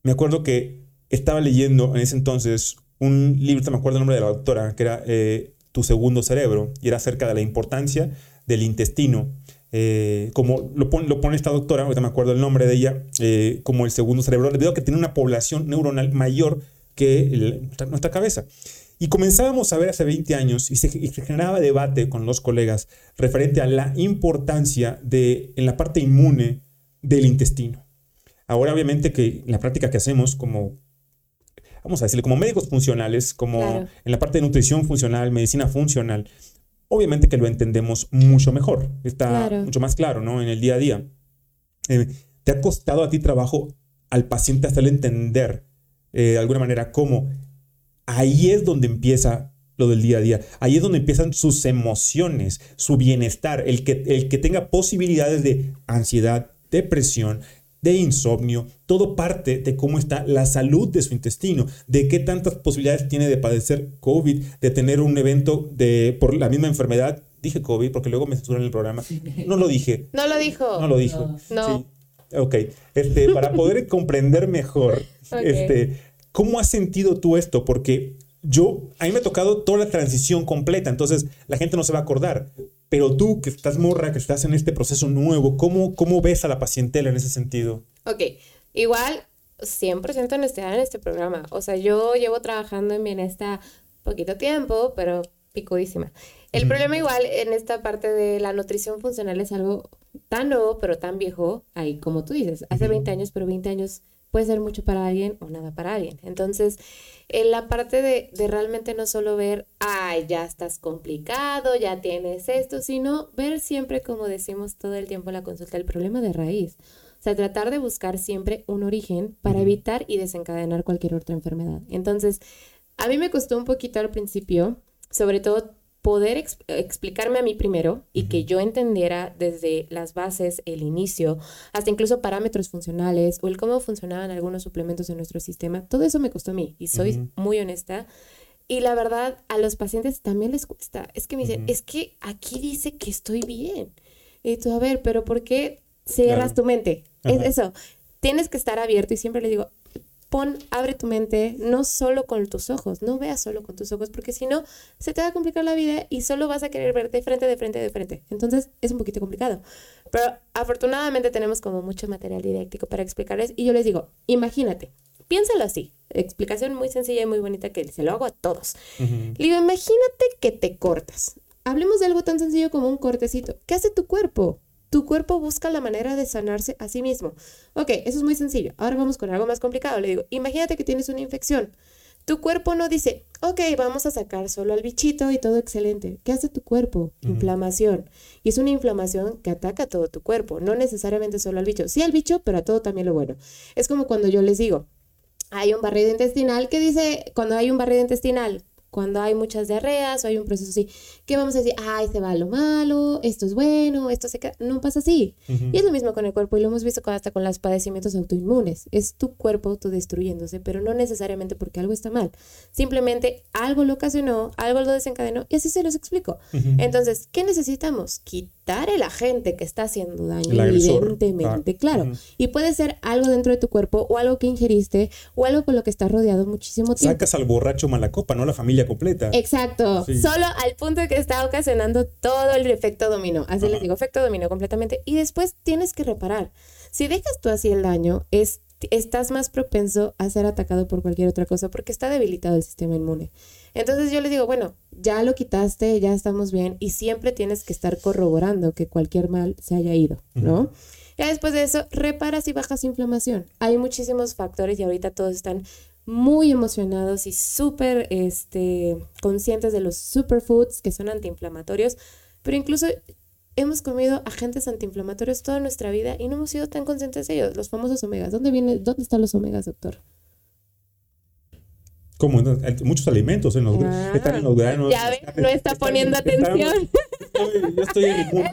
me acuerdo que estaba leyendo en ese entonces un libro, me acuerdo el nombre de la doctora, que era eh, Tu segundo cerebro, y era acerca de la importancia del intestino. como lo pone, lo pone esta doctora, ahorita me acuerdo el nombre de ella, como el segundo cerebro, debido a que tiene una población neuronal mayor que nuestra cabeza. Y comenzábamos a ver hace 20 años y se, generaba debate con los colegas referente a la importancia de, en la parte inmune del intestino. Ahora, obviamente, que la práctica que hacemos como, vamos a decirle, como médicos funcionales, como en la parte de nutrición funcional, medicina funcional, obviamente que lo entendemos mucho mejor, está mucho más claro, ¿no? En el día a día. Eh, ¿Te ha costado a ti trabajo al paciente hacerle entender eh, de alguna manera cómo ahí es donde empieza lo del día a día. Ahí es donde empiezan sus emociones, su bienestar, el que, el que tenga posibilidades de ansiedad, depresión, de insomnio, todo parte de cómo está la salud de su intestino, de qué tantas posibilidades tiene de padecer COVID, de tener un evento de, por la misma enfermedad. Dije COVID porque luego me censuran el programa. No lo dije. No lo dijo. No lo dijo. No. Ok. Este, para poder comprender mejor, este, ¿Cómo has sentido tú esto? Porque yo, a mí me ha tocado toda la transición completa, entonces la gente no se va a acordar. Pero tú, que estás morra, que estás en este proceso nuevo, ¿cómo, cómo ves a la pacientela en ese sentido? Ok, igual 100% honestidad en este programa. O sea, yo llevo trabajando en bienestar poquito tiempo, pero picudísima. El problema igual en esta parte de la nutrición funcional es algo tan nuevo, pero tan viejo, ahí como tú dices, hace 20 años, pero 20 años puede ser mucho para alguien o nada para alguien. Entonces, en la parte de, realmente no solo ver, ay, ya estás complicado, ya tienes esto, sino ver siempre, como decimos todo el tiempo en la consulta, el problema de raíz. O sea, tratar de buscar siempre un origen para evitar y desencadenar cualquier otra enfermedad. Entonces, a mí me costó un poquito al principio, sobre todo poder explicarme a mí primero y que yo entendiera desde las bases, el inicio, hasta incluso parámetros funcionales o el cómo funcionaban algunos suplementos en nuestro sistema, todo eso me costó a mí y soy muy honesta. Y la verdad, a los pacientes también les cuesta. Es que me dicen, es que aquí dice que estoy bien. Y tú, a ver, pero ¿por qué cierras tu mente? Es eso. Tienes que estar abierto y siempre le digo, pon, abre tu mente, no solo con tus ojos, no veas solo con tus ojos, porque si no, se te va a complicar la vida y solo vas a querer ver de frente, de frente, de frente. Entonces, es un poquito complicado. Pero afortunadamente tenemos como mucho material didáctico para explicarles y yo les digo, imagínate, piénsalo así. Explicación muy sencilla y muy bonita que se lo hago a todos. Le digo, imagínate que te cortas. Hablemos de algo tan sencillo como un cortecito. ¿Qué hace tu cuerpo? Tu cuerpo busca la manera de sanarse a sí mismo. Ok, eso es muy sencillo. Ahora vamos con algo más complicado. Le digo, imagínate que tienes una infección. Tu cuerpo no dice, ok, vamos a sacar solo al bichito y todo excelente. ¿Qué hace tu cuerpo? Inflamación. Y es una inflamación que ataca a todo tu cuerpo, no necesariamente solo al bicho. Sí al bicho, pero a todo también lo bueno. Es como cuando yo les digo, hay un barrido intestinal que dice, cuando hay un barrido intestinal, cuando hay muchas diarreas o hay un proceso así, que vamos a decir, ay, se va lo malo, esto es bueno, esto se queda. No pasa así. Y es lo mismo con el cuerpo y lo hemos visto hasta con los padecimientos autoinmunes. Es tu cuerpo autodestruyéndose, pero no necesariamente porque algo está mal. Simplemente algo lo ocasionó, algo lo desencadenó y así se los explico. Entonces, ¿qué necesitamos? Quitar el agente que está haciendo daño, evidentemente, claro. Y puede ser algo dentro de tu cuerpo o algo que ingeriste o algo con lo que estás rodeado muchísimo tiempo. Sacas al borracho mala copa, no la familia completa. Exacto. Solo al punto de que está ocasionando todo el efecto dominó. Así les digo, efecto dominó completamente. Y después tienes que reparar. Si dejas tú así el daño, es, estás más propenso a ser atacado por cualquier otra cosa porque está debilitado el sistema inmune. Entonces yo les digo, bueno, ya lo quitaste, ya estamos bien y siempre tienes que estar corroborando que cualquier mal se haya ido, ¿no? Ya después de eso, reparas y bajas inflamación. Hay muchísimos factores y ahorita todos están muy emocionados y súper este, conscientes de los superfoods que son antiinflamatorios, pero incluso hemos comido agentes antiinflamatorios toda nuestra vida y no hemos sido tan conscientes de ellos, los famosos omegas. ¿Dónde, viene, dónde están los omegas, doctor? Como muchos alimentos en los, ah, están en los granos. Ya no está poniendo atención. yo estoy en mi mundo.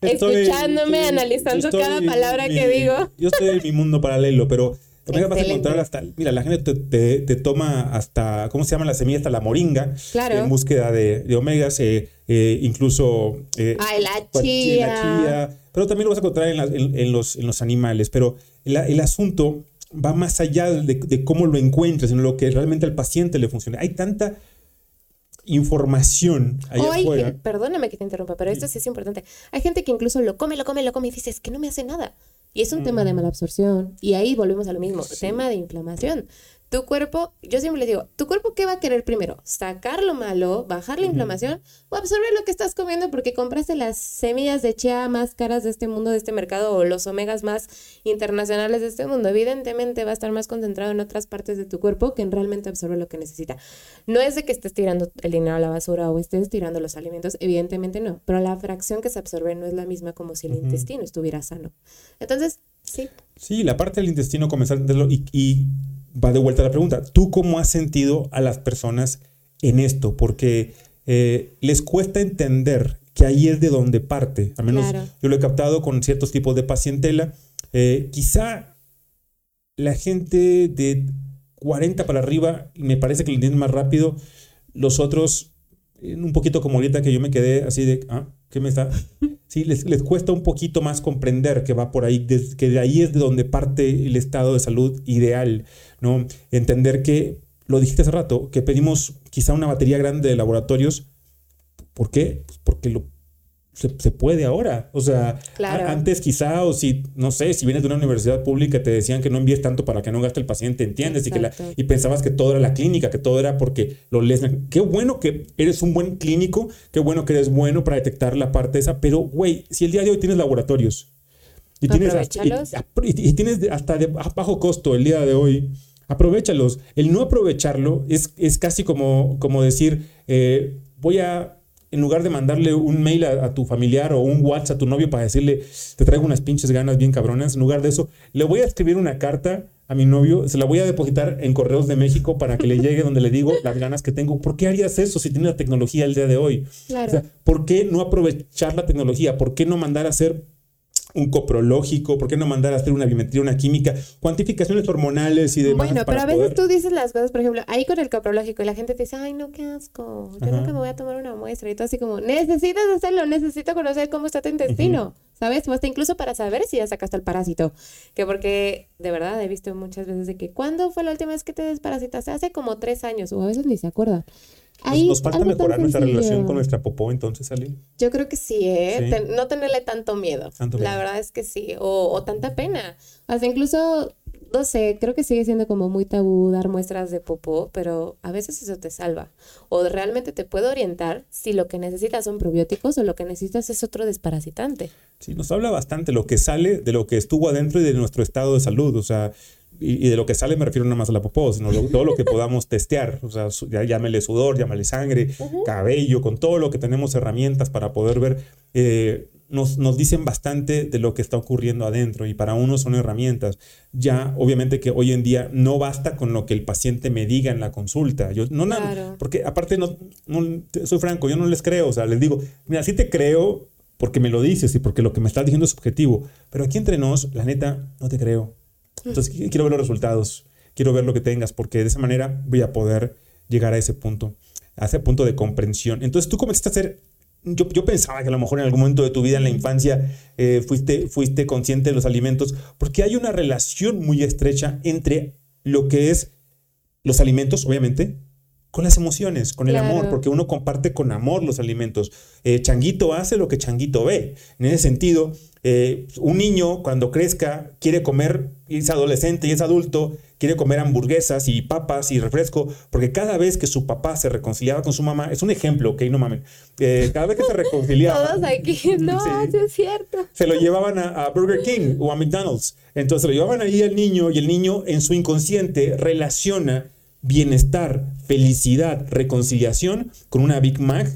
Está escuchándome, analizando cada palabra que digo. Yo estoy en mi mundo paralelo, pero Omega vas a encontrar hasta, mira, la gente te, toma hasta, ¿cómo se llama la semilla? Hasta la moringa. Claro. En búsqueda de, de omegas, eh, eh, incluso... Eh, ah, la chía. La chía. Pero también lo vas a encontrar en, los, en los animales. Pero el asunto va más allá de, cómo lo encuentras, sino lo que realmente al paciente le funciona. Hay tanta información allá afuera. Perdóname que te interrumpa, pero esto sí es importante. Hay gente que incluso lo come, lo come, lo come y dice, es que no me hace nada. Y es un tema de mm. mala absorción. Y ahí volvemos a lo mismo, tema de inflamación tu cuerpo, yo siempre le digo, ¿tu cuerpo qué va a querer primero? ¿Sacar lo malo, bajar la inflamación o absorber lo que estás comiendo porque compraste las semillas de chía más caras de este mundo, de este mercado o los omegas más internacionales de este mundo? Evidentemente va a estar más concentrado en otras partes de tu cuerpo que en realmente absorber lo que necesita. No es de que estés tirando el dinero a la basura o estés tirando los alimentos, evidentemente no, pero la fracción que se absorbe no es la misma como si el intestino estuviera sano. Entonces, sí. Sí, la parte del intestino comenzar a entenderlo y, y va de vuelta a la pregunta. ¿Tú cómo has sentido a las personas en esto? Porque eh, les cuesta entender que ahí es de donde parte. Al menos yo lo he captado con ciertos tipos de pacientela. Eh, quizá la gente de 40 para arriba me parece que lo entienden más rápido. Los otros, un poquito como ahorita que yo me quedé así de, ah, ¿qué? Sí, les, les, cuesta un poquito más comprender que va por ahí, que de ahí es de donde parte el estado de salud ideal. ¿no? Entender que, lo dijiste hace rato, que pedimos quizá una batería grande de laboratorios. ¿Por qué? Pues porque lo, se, puede ahora. O sea, antes quizá, o si, no sé, si vienes de una universidad pública, te decían que no envíes tanto para que no gaste el paciente, ¿entiendes? Y, que y pensabas que todo era la clínica, que todo era porque lo lees. Qué bueno que eres un buen clínico, qué bueno que eres bueno para detectar la parte esa, pero, güey, si el día de hoy tienes laboratorios y tienes, hasta, y, tienes hasta de bajo costo el día de hoy aprovechalos. El no aprovecharlo es, es casi como, como decir, eh, voy a, en lugar de mandarle un mail a, tu familiar o un WhatsApp a tu novio para decirle, te traigo unas pinches ganas bien cabronas, en lugar de eso, le voy a escribir una carta a mi novio, se la voy a depositar en Correos de México para que le llegue donde le digo las ganas que tengo. ¿Por qué harías eso si tienes la tecnología el día de hoy? ¿por qué no aprovechar la tecnología? ¿Por qué no mandar a hacer un coprológico, ¿por qué no mandar a hacer una biometría, una química, cuantificaciones hormonales y demás? Bueno, pero a veces tú dices las cosas, por ejemplo, ahí con el coprológico y la gente te dice, ay, no, qué asco, yo nunca me voy a tomar una muestra y todo así como, necesitas hacerlo, necesito conocer cómo está tu intestino, ¿sabes? O hasta incluso para saber si ya sacaste el parásito, que porque de verdad he visto muchas veces de que, ¿cuándo fue la última vez que te desparasitaste? Hace como tres años, o a veces ni se acuerdan nos falta mejorar nuestra relación con nuestra popó, entonces, Ali. Yo creo que sí, ¿eh? no tenerle tanto miedo. La verdad es que sí. O, tanta pena. Hasta incluso, no sé, creo que sigue siendo como muy tabú dar muestras de popó, pero a veces eso te salva. O realmente te puede orientar si lo que necesitas son probióticos o lo que necesitas es otro desparasitante. Sí, nos habla bastante lo que sale de lo que estuvo adentro y de nuestro estado de salud. O sea, y, de lo que sale me refiero no más a la popó, sino todo lo que podamos testear, o sea, llámele sudor, llámele sangre, cabello, con todo lo que tenemos herramientas para poder ver, eh, nos, nos, dicen bastante de lo que está ocurriendo adentro y para uno son herramientas. Ya, obviamente que hoy en día no basta con lo que el paciente me diga en la consulta. Yo no nada, porque aparte no, no, soy franco, yo no les creo, o sea, les digo, mira, sí te creo porque me lo dices y porque lo que me estás diciendo es objetivo, pero aquí entre nos, la neta, no te creo. Entonces quiero ver los resultados, quiero ver lo que tengas, porque de esa manera voy a poder llegar a ese punto, a ese punto de comprensión. Entonces tú comenzaste a hacer, yo, yo pensaba que a lo mejor en algún momento de tu vida en la infancia eh, fuiste, fuiste consciente de los alimentos, porque hay una relación muy estrecha entre lo que es los alimentos, obviamente, con las emociones, con el amor, porque uno comparte con amor los alimentos. Eh, changuito hace lo que Changuito ve. En ese sentido, eh, un niño cuando crezca quiere comer, es adolescente y es adulto, quiere comer hamburguesas y papas y refresco, porque cada vez que su papá se reconciliaba con su mamá, es un ejemplo, ok, no mames, eh, cada vez que se reconciliaba... Todos aquí, no, es cierto. Se lo llevaban a, a, Burger King o a McDonald's, entonces lo llevaban ahí al niño y el niño en su inconsciente relaciona bienestar, felicidad, reconciliación con una Big Mac,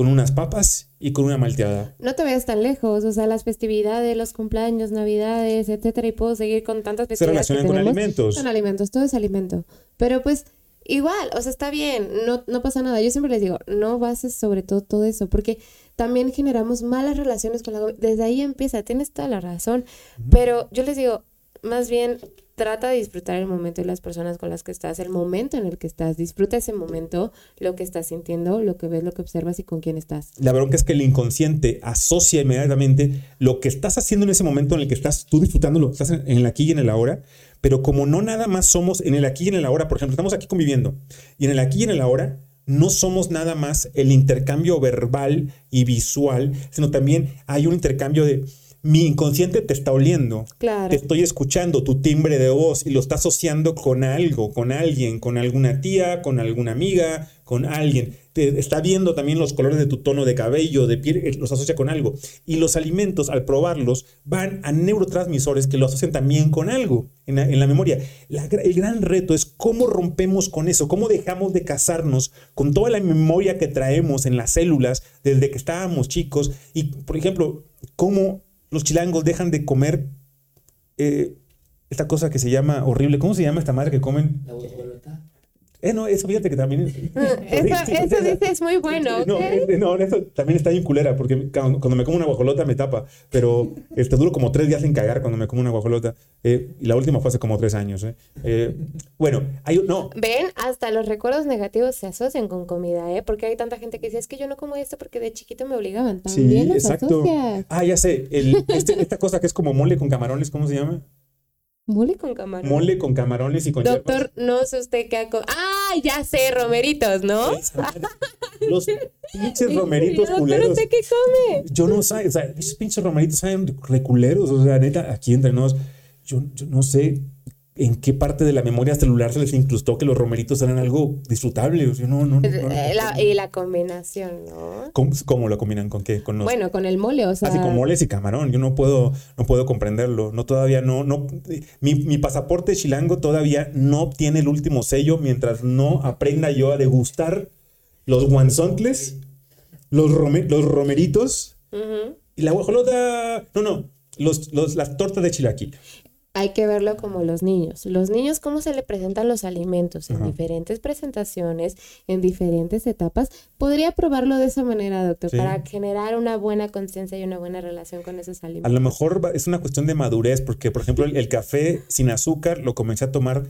con unas papas y con una malteada. No te vayas tan lejos, o sea, las festividades, los cumpleaños, navidades, etcétera, y puedo seguir con tantas festividades. Se relacionan con alimentos. Con alimentos, todo es alimento. Pero pues igual, o sea, está bien, no, no pasa nada. Yo siempre les digo, no bases sobre todo todo eso, porque también generamos malas relaciones con la Desde ahí empieza, tienes toda la razón. Pero yo les digo, más bien trata de disfrutar el momento y las personas con las que estás, el momento en el que estás. Disfruta ese momento, lo que estás sintiendo, lo que ves, lo que observas y con quién estás. La bronca es que el inconsciente asocia inmediatamente lo que estás haciendo en ese momento en el que estás tú disfrutándolo, estás en el aquí y en el ahora, pero como no nada más somos en el aquí y en el ahora, por ejemplo, estamos aquí conviviendo y en el aquí y en el ahora no somos nada más el intercambio verbal y visual, sino también hay un intercambio de mi inconsciente te está oliendo. Te estoy escuchando tu timbre de voz y lo está asociando con algo, con alguien, con alguna tía, con alguna amiga, con alguien. Te está viendo también los colores de tu tono de cabello, de piel, eh, los asocia con algo. Y los alimentos, al probarlos, van a neurotransmisores que lo asocian también con algo en la, memoria. el gran reto es cómo rompemos con eso, cómo dejamos de casarnos con toda la memoria que traemos en las células desde que estábamos chicos. Y, por ejemplo, cómo los chilangos dejan de comer eh, esta cosa que se llama horrible. ¿Cómo se llama esta madre que comen? La eh, no, eso fíjate que también. eso, eso dice es muy bueno. No, no, eso también está bien culera, porque cuando, me como una guajolota me tapa, pero este, duro como tres días en cagar cuando me como una guajolota. Eh, y la última fue hace como tres años. Eh. eh bueno, hay, no. Ven, hasta los recuerdos negativos se asocian con comida, ¿eh? Porque hay tanta gente que dice, es que yo no como esto porque de chiquito me obligaban. También sí, exacto. Ah, ya sé. El, este, esta cosa que es como mole con camarones, ¿cómo se llama? Mole con camarones. Mole con camarones y con Doctor, no sé usted qué ha ¡Ah! Ya sé, romeritos, ¿no? Los pinches romeritos culeros. ¿Pero usted qué come? Yo no sé, o sea, esos pinches romeritos saben reculeros, o sea, neta, aquí entre nos, yo, yo no sé en qué parte de la memoria celular se les incrustó que los romeritos eran algo disfrutable. no, no, y la combinación, ¿no? ¿Cómo, lo combinan? ¿Con qué? Con bueno, con el mole, o sea. Así con moles y camarón. Yo no puedo, no puedo comprenderlo. No, todavía no, no. Mi, mi pasaporte chilango todavía no obtiene el último sello mientras no aprenda yo a degustar los guanzontles, los, los romeritos y la guajolota. No, no. Los, los, las tortas de chilaquil hay que verlo como los niños. Los niños, cómo se le presentan los alimentos en diferentes presentaciones, en diferentes etapas. Podría probarlo de esa manera, doctor, para generar una buena conciencia y una buena relación con esos alimentos. A lo mejor es una cuestión de madurez, porque, por ejemplo, el, café sin azúcar lo comencé a tomar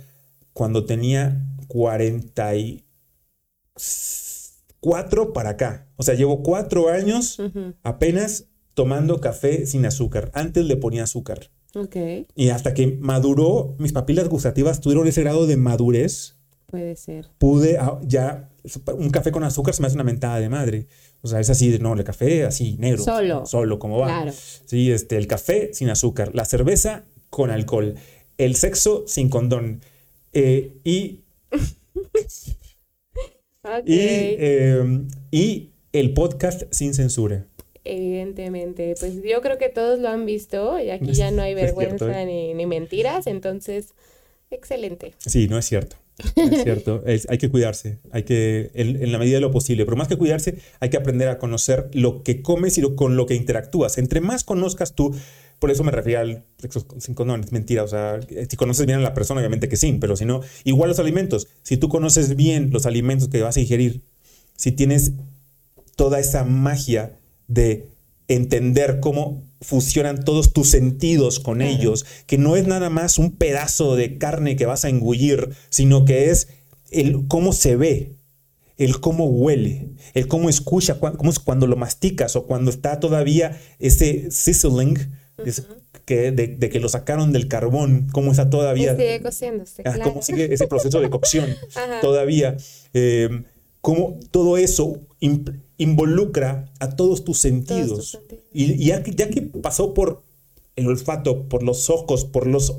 cuando tenía 44 para acá. O sea, llevo cuatro años apenas tomando café sin azúcar. Antes le ponía azúcar. Y hasta que maduró, mis papilas gustativas tuvieron ese grado de madurez. Puede ser. Pude ah, ya, un café con azúcar se me hace una mentada de madre. O sea, es así, no, el café así, negro. Solo. Solo, como va. Claro. Sí, este, el café sin azúcar, la cerveza con alcohol, el sexo sin condón. Eh, y. Em, y el podcast sin censura. Evidentemente, pues yo creo que todos lo han visto y aquí ya no hay vergüenza ¿eh? ni, mentiras, entonces, excelente. Sí, no es cierto. es cierto, hay que cuidarse, hay que, en, la medida de lo posible, pero más que cuidarse, hay que aprender a conocer lo que comes y lo, con lo que interactúas. Entre más conozcas tú, por eso me refería al sexo sin es mentira, o sea, si conoces bien a la persona, obviamente que sí, pero si no, igual los alimentos, si tú conoces bien los alimentos que vas a ingerir, si tienes toda esa magia de entender cómo fusionan todos tus sentidos con ellos, que no es nada más un pedazo de carne que vas a engullir, sino que es el cómo se ve, el cómo huele, el cómo escucha, cómo es cuando lo masticas o cuando está todavía ese sizzling, que de, que lo sacaron del carbón, cómo está todavía... Sigue cociéndose, ah, Cómo sigue ese proceso de cocción todavía. Eh, cómo todo eso involucra a todos tus sentidos. Y, ya, que, pasó por el olfato, por los ojos, por los,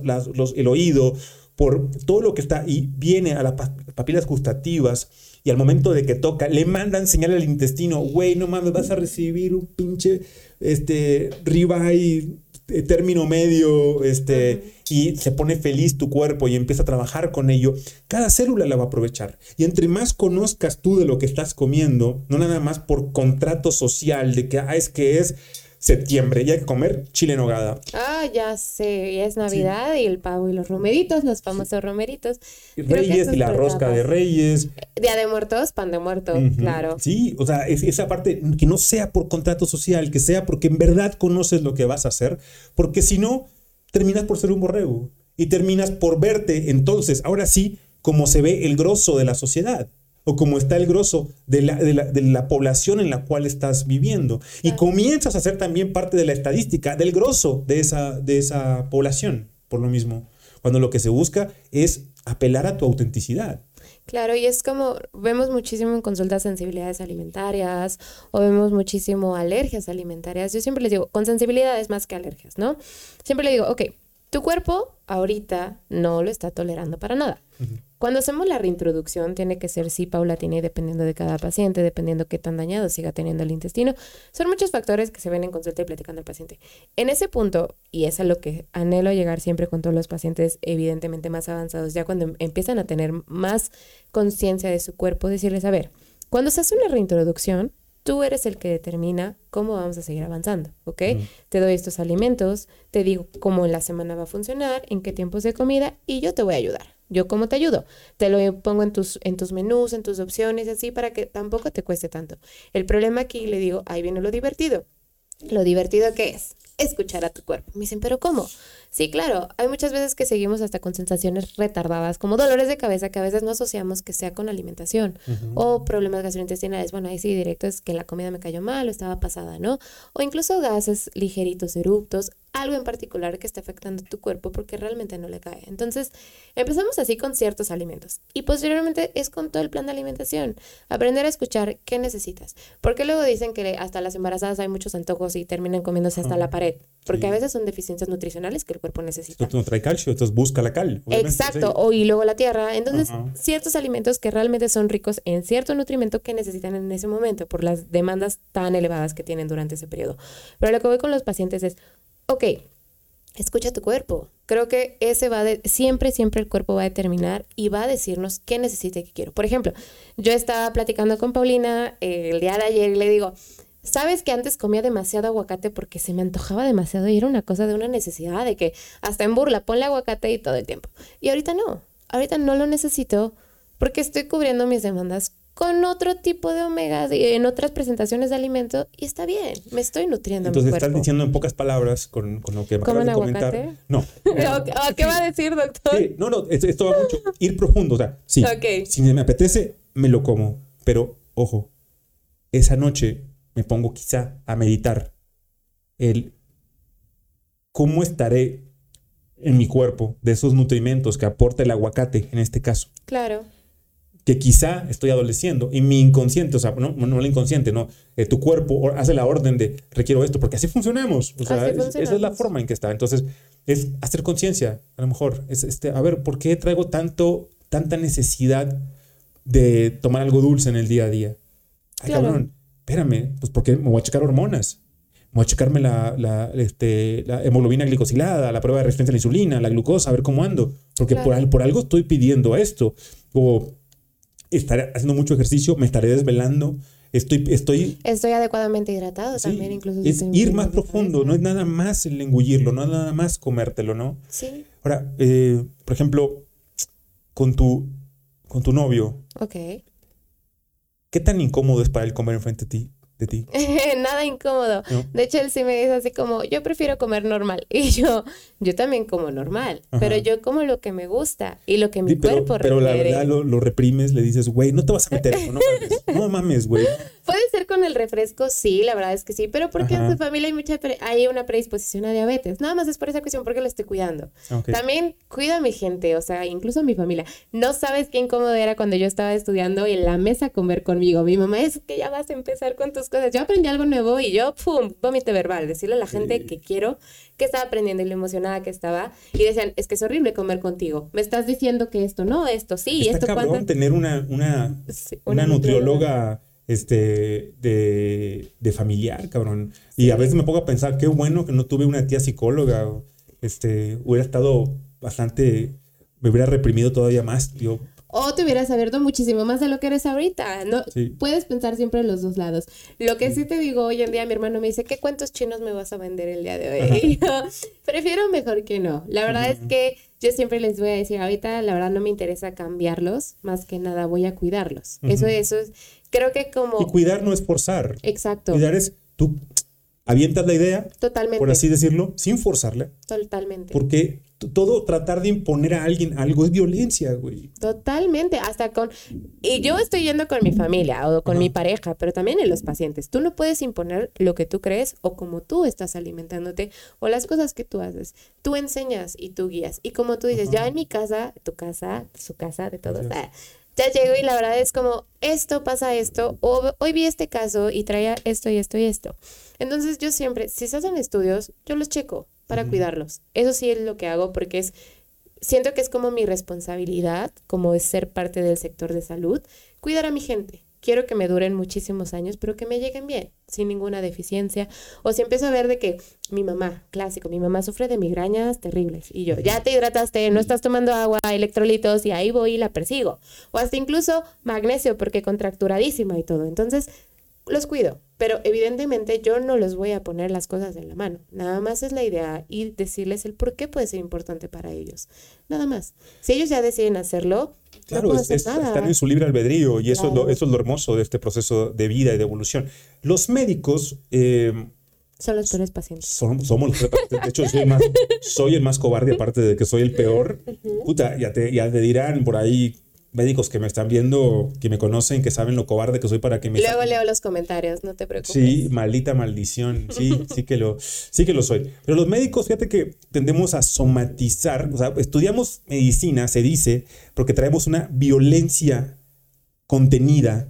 el oído, por todo lo que está y viene a las papilas gustativas y al momento de que toca, le mandan señal al intestino, güey, no mames, vas a recibir un pinche este, ribeye término medio, este, y se pone feliz tu cuerpo y empieza a trabajar con ello, cada célula la va a aprovechar. Y entre más conozcas tú de lo que estás comiendo, no nada más por contrato social de que ah, es que es septiembre y hay que comer chile en nogada. Ah, ya sé, ya es Navidad y el pavo y los romeritos, los famosos romeritos. Reyes y la rosca de Reyes. Día de muertos, pan de muerto, claro. Sí, o sea, esa parte que no sea por contrato social, que sea porque en verdad conoces lo que vas a hacer, porque si no, terminas por ser un borrego. y terminas por verte entonces, ahora sí, como se ve el grosso de la sociedad o como está el grosso de la, de la, población en la cual estás viviendo. Y comienzas a ser también parte de la estadística, del grosso de esa, de esa población, por lo mismo. Cuando lo que se busca es apelar a tu autenticidad. Claro, y es como vemos muchísimo en consultas sensibilidades alimentarias o vemos muchísimo alergias alimentarias. Yo siempre les digo, con sensibilidades más que alergias, ¿no? Siempre le digo, ok, tu cuerpo ahorita no lo está tolerando para nada. Cuando hacemos la reintroducción, tiene que ser sí paulatina y dependiendo de cada paciente, dependiendo qué tan dañado siga teniendo el intestino. Son muchos factores que se ven en consulta y platicando al paciente. En ese punto, y es a lo que anhelo llegar siempre con todos los pacientes evidentemente más avanzados, ya cuando empiezan a tener más conciencia de su cuerpo, decirles, a ver, cuando se hace una reintroducción, tú eres el que determina cómo vamos a seguir avanzando, ¿ok? Te doy estos alimentos, te digo cómo la semana va a funcionar, en qué tiempos de comida y yo te voy a ayudar. ¿Yo cómo te ayudo? Te lo pongo en tus, en tus menús, en tus opciones, así para que tampoco te cueste tanto. El problema aquí, le digo, ahí viene lo divertido. ¿Lo divertido qué es? Escuchar a tu cuerpo. Me dicen, ¿pero cómo? Sí, claro, hay muchas veces que seguimos hasta con sensaciones retardadas, como dolores de cabeza que a veces no asociamos que sea con alimentación o problemas gastrointestinales. Bueno, ahí sí directo es que la comida me cayó mal o estaba pasada, ¿no? O incluso gases ligeritos, eruptos, algo en particular que está afectando tu cuerpo porque realmente no le cae. Entonces, empezamos así con ciertos alimentos y posteriormente es con todo el plan de alimentación. Aprender a escuchar qué necesitas. Porque luego dicen que hasta las embarazadas hay muchos antojos y terminan comiéndose hasta la pared. Porque a veces son deficiencias nutricionales que el cuerpo necesita. Esto no trae calcio, entonces busca la cal. Exacto, o y luego la tierra. Entonces, ciertos alimentos que realmente son ricos en cierto nutrimento que necesitan en ese momento por las demandas tan elevadas que tienen durante ese periodo. Pero lo que voy con los pacientes es, ok, escucha tu cuerpo. Creo que ese va de, siempre, siempre el cuerpo va a determinar y va a decirnos qué necesita y qué quiero. Por ejemplo, yo estaba platicando con Paulina eh, el día de ayer y le digo, Sabes que antes comía demasiado aguacate porque se me antojaba demasiado y era una cosa de una necesidad de que hasta en burla ponle aguacate y todo el tiempo. Y ahorita no, ahorita no lo necesito porque estoy cubriendo mis demandas con otro tipo de omegas y en otras presentaciones de alimento y está bien, me estoy nutriendo. Entonces estás diciendo en pocas palabras con, con lo que me acabas de comentar. No. ¿Qué va a decir, doctor? no, no, esto, va mucho. Ir profundo, o sea, sí. Si me apetece, me lo como, pero ojo, esa noche me pongo quizá a meditar el cómo estaré en mi cuerpo de esos nutrimentos que aporta el aguacate en este caso. Claro. Que quizá estoy adoleciendo y mi inconsciente, o sea, no, no el inconsciente, no, eh, tu cuerpo hace la orden de requiero esto, porque así funcionamos. O sea, esa es la forma en que está. Entonces, es hacer conciencia, a lo mejor, es este, a ver, ¿por qué traigo tanto, tanta necesidad de tomar algo dulce en el día a día? Ay, cabrón, espérame, pues porque me voy a checar hormonas. Me voy a checarme la, la, este, la hemoglobina glicosilada, la prueba de resistencia a la insulina, la glucosa, a ver cómo ando. Porque por, por algo estoy pidiendo esto. O estaré haciendo mucho ejercicio, me estaré desvelando. Estoy, estoy, estoy adecuadamente hidratado también, incluso. Es ir más profundo, no es nada más el engullirlo, no es nada más comértelo, ¿no? Sí. Ahora, eh, por ejemplo, con tu, con tu novio. Ok. ¿Qué tan incómodo es para él comer enfrente de ti? De ti? Nada incómodo. De hecho, él sí me dice así como, yo prefiero comer normal. Y yo, yo también como normal, pero yo como lo que me gusta y lo que mi cuerpo requiere. Pero la verdad lo, reprimes, le dices, güey, no te vas a meter eso, no mames, no mames, güey. Puede ser con el refresco, sí, la verdad es que sí, pero porque en su familia hay mucha hay una predisposición a diabetes. Nada más es por esa cuestión, porque lo estoy cuidando. También cuida a mi gente, o sea, incluso a mi familia. No sabes qué incómodo era cuando yo estaba estudiando en la mesa a comer conmigo. Mi mamá es que ya vas a empezar con tus cosas. Yo aprendí algo nuevo y yo, pum, vómite verbal, decirle a la gente que quiero, que estaba aprendiendo y lo emocionada que estaba. Y decían, es que es horrible comer contigo. Me estás diciendo que esto no, esto sí, Está esto cabrón tener una, una, una, nutrióloga este, de, de, familiar, cabrón. Y a veces me pongo a pensar, qué bueno que no tuve una tía psicóloga. Este, hubiera estado bastante, me hubiera reprimido todavía más. Yo o te hubieras abierto muchísimo más de lo que eres ahorita. No, Puedes pensar siempre en los dos lados. Lo que sí te digo hoy en día, mi hermano me dice, ¿qué cuentos chinos me vas a vender el día de hoy? yo, prefiero mejor que no. La verdad es que yo siempre les voy a decir, ahorita la verdad no me interesa cambiarlos, más que nada voy a cuidarlos. Eso, eso es, creo que como... Y cuidar no es forzar. Exacto. Cuidar es, tú avientas la idea, Totalmente. por así decirlo, sin forzarla. Totalmente. Porque todo tratar de imponer a alguien algo es violencia, güey. Totalmente, hasta con... Y yo estoy yendo con mi familia o con mi pareja, pero también en los pacientes. Tú no puedes imponer lo que tú crees o como tú estás alimentándote o las cosas que tú haces. Tú enseñas y tú guías. Y como tú dices, ya en mi casa, tu casa, su casa, de todos, ah, ya llego y la verdad es como, esto pasa esto, o hoy vi este caso y traía esto y esto y esto. Entonces yo siempre, si se hacen estudios, yo los checo para cuidarlos. Eso sí es lo que hago porque es, siento que es como mi responsabilidad, como es ser parte del sector de salud, cuidar a mi gente. Quiero que me duren muchísimos años, pero que me lleguen bien, sin ninguna deficiencia. O si empiezo a ver de que mi mamá, clásico, mi mamá sufre de migrañas terribles y yo, ya te hidrataste, no estás tomando agua, electrolitos y ahí voy y la persigo. O hasta incluso magnesio porque contracturadísima y todo. Entonces, los cuido, pero evidentemente yo no les voy a poner las cosas en la mano. Nada más es la idea y decirles el por qué puede ser importante para ellos. Nada más. Si ellos ya deciden hacerlo, Claro, no están en su libre albedrío y eso, es lo, eso es lo hermoso de este proceso de vida y de evolución. Los médicos... Eh, son los peores pacientes. Somos, los peores pacientes. De hecho, soy, más, soy el más cobarde, aparte de que soy el peor. Puta, ya te, ya te dirán por ahí médicos que me están viendo, que me conocen, que saben lo cobarde que soy para que me... Luego leo los comentarios, no te preocupes. Sí, maldita maldición, sí, sí que lo, sí que lo soy. Pero los médicos, fíjate que tendemos a somatizar, o sea, estudiamos medicina, se dice, porque traemos una violencia contenida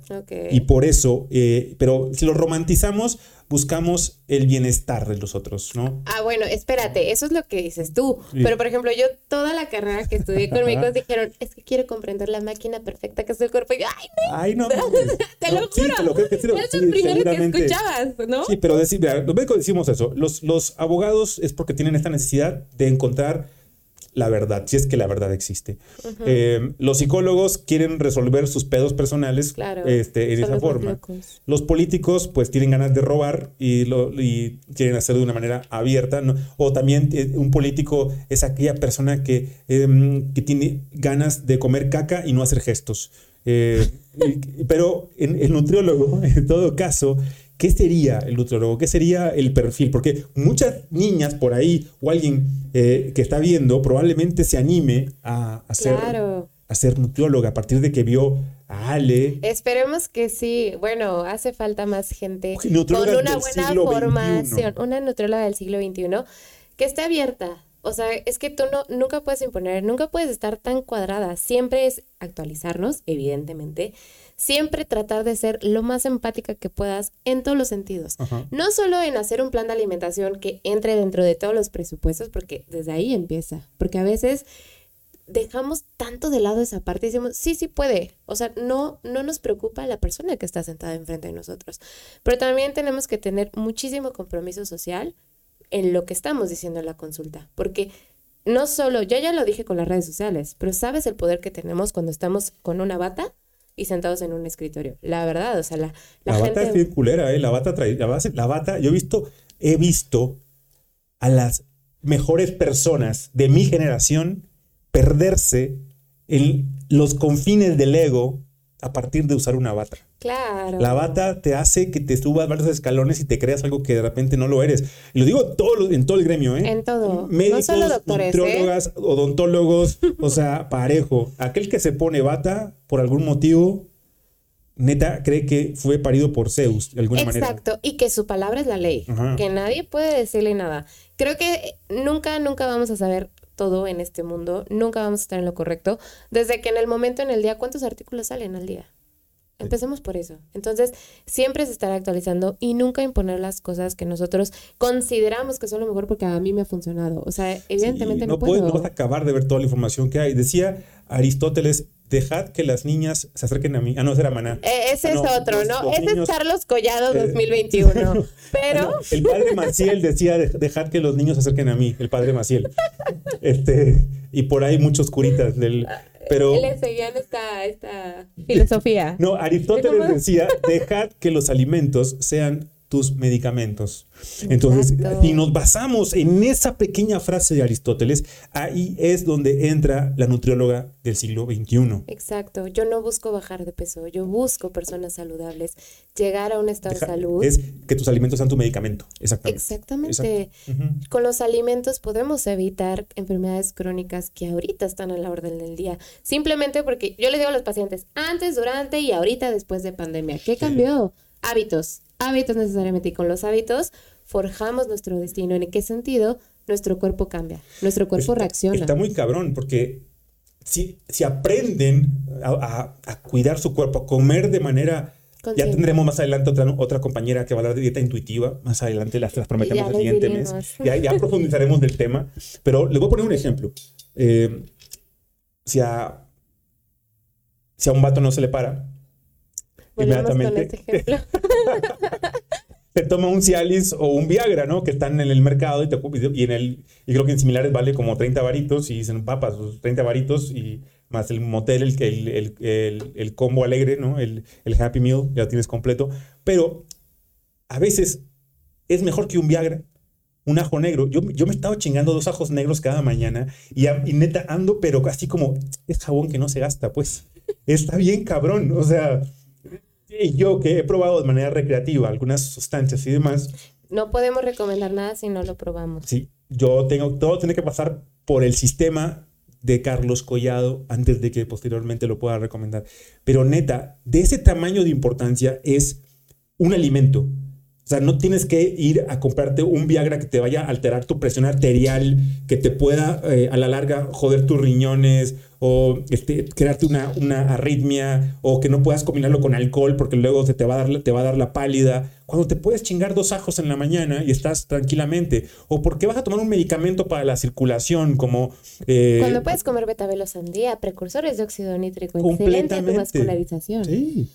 y por eso, eh, pero si lo romantizamos, buscamos el bienestar de los otros, ¿no? Ah, bueno, espérate, eso es lo que dices tú. Pero, por ejemplo, yo toda la carrera que estudié con médicos dijeron, es que quiero comprender la máquina perfecta que es el cuerpo. Y yo, ay, no. Ay, no. te lo juro. te lo creo que es el primero que escuchabas, ¿no? Sí, pero decir, los médicos decimos eso. Los, los abogados es porque tienen esta necesidad de encontrar la verdad, si es que la verdad existe. Eh, los psicólogos quieren resolver sus pedos personales este, en esa forma. Los políticos pues tienen ganas de robar y, lo, y quieren hacerlo de una manera abierta. O también eh, un político es aquella persona que, em, que tiene ganas de comer caca y no hacer gestos. Eh, pero en, el nutriólogo, en todo caso, ¿qué sería el nutriólogo? ¿Qué sería el perfil? Porque muchas niñas por ahí o alguien eh, que está viendo probablemente se anime a, ser, a ser nutrióloga a partir de que vio a Ale. Esperemos que sí. Bueno, hace falta más gente con una buena formación, una nutrióloga del siglo XXI que esté abierta. O sea, es que tú no, nunca puedes imponer, nunca puedes estar tan cuadrada. Siempre es actualizarnos, evidentemente, siempre tratar de ser lo más empática que puedas en todos los sentidos. No solo en hacer un plan de alimentación que entre dentro de todos los presupuestos, porque desde ahí empieza. Porque a veces dejamos tanto de lado esa parte y decimos, sí, sí puede. O sea, no, no nos preocupa la persona que está sentada enfrente de nosotros. Pero también tenemos que tener muchísimo compromiso social en lo que estamos diciendo en la consulta. Porque no solo, yo ya lo dije con las redes sociales, pero sabes el poder que tenemos cuando estamos con una bata y sentados en un escritorio. La verdad, o sea, la, la, bata es circulera, ¿eh? La bata trae, la, base, la bata, yo he visto, he visto a las mejores personas de mi generación perderse en los confines del ego a partir de usar una bata. Claro. La bata te hace que te subas varios escalones y te creas algo que de repente no lo eres. Y lo digo todo, en todo el gremio, ¿eh? En todo. Médicos, no solo doctores, ¿eh? odontólogos, o sea, parejo. Aquel que se pone bata por algún motivo, neta, cree que fue parido por Zeus, de alguna manera. Exacto, y que su palabra es la ley, que nadie puede decirle nada. Creo que nunca, nunca vamos a saber todo en este mundo, nunca vamos a estar en lo correcto, desde que en el momento en el día, ¿cuántos artículos salen al día? Empecemos por eso. Entonces, siempre se estará actualizando y nunca imponer las cosas que nosotros consideramos que son lo mejor porque a mí me ha funcionado. O sea, evidentemente no, puedo. no vas a acabar de ver toda la información que hay. Decía Aristóteles, dejad que las niñas se acerquen a mí. Ah, no, ese era Maná. Eh, ese es otro, ¿no? Ese es Carlos Collado 2021. Eh, Pero. el padre Maciel decía, dejad que los niños se acerquen a mí, el padre Maciel. este, y por ahí muchos curitas del pero, le seguían esta, esta filosofía. No, Aristóteles decía, dejad que los alimentos sean tus medicamentos. Entonces, si nos basamos en esa pequeña frase de Aristóteles, ahí es donde entra la nutrióloga del siglo XXI. Exacto. Yo no busco bajar de peso, yo busco personas saludables, llegar a un estado de salud. Es que tus alimentos sean tu medicamento. Exactamente. Exactamente. Con los alimentos podemos evitar enfermedades crónicas que ahorita están a la orden del día. Simplemente porque yo les digo a los pacientes, antes, durante y ahorita después de pandemia, ¿qué cambió? Hábitos hábitos necesariamente y con los hábitos forjamos nuestro destino. ¿En qué sentido? Nuestro cuerpo cambia, nuestro cuerpo reacciona. Está muy cabrón porque si, si aprenden a, cuidar su cuerpo, a comer de manera... Ya tendremos más adelante otra, otra compañera que va a hablar de dieta intuitiva. Más adelante las, prometemos el siguiente mes. Ya, ya profundizaremos del tema. Pero les voy a poner un ejemplo. Eh, si, a, si a un vato no se le para, inmediatamente. Este te toma un Cialis o un Viagra, ¿no? Que están en el mercado y, te, y en el y creo que en similares vale como 30 varitos y dicen, papas, 30 varitos y más el motel, el, el, el, el combo alegre, ¿no? El, Happy Meal, ya tienes completo. Pero a veces es mejor que un Viagra, un ajo negro. Yo, yo me estaba chingando dos ajos negros cada mañana y, y neta ando, pero así como es jabón que no se gasta, pues. Está bien cabrón, o sea y yo que he probado de manera recreativa algunas sustancias y demás. No podemos recomendar nada si no lo probamos. Sí, yo tengo, todo tiene que pasar por el sistema de Carlos Collado antes de que posteriormente lo pueda recomendar. Pero neta, de ese tamaño de importancia es un alimento. O sea, no tienes que ir a comprarte un Viagra que te vaya a alterar tu presión arterial, que te pueda eh, a la larga joder tus riñones o este, crearte una, una arritmia o que no puedas combinarlo con alcohol porque luego se te va a dar, te va a dar la pálida. Cuando te puedes chingar dos ajos en la mañana y estás tranquilamente. O porque vas a tomar un medicamento para la circulación como... Eh, Cuando puedes comer betabel o sandía, precursores de óxido nítrico, excelente a tu vascularización.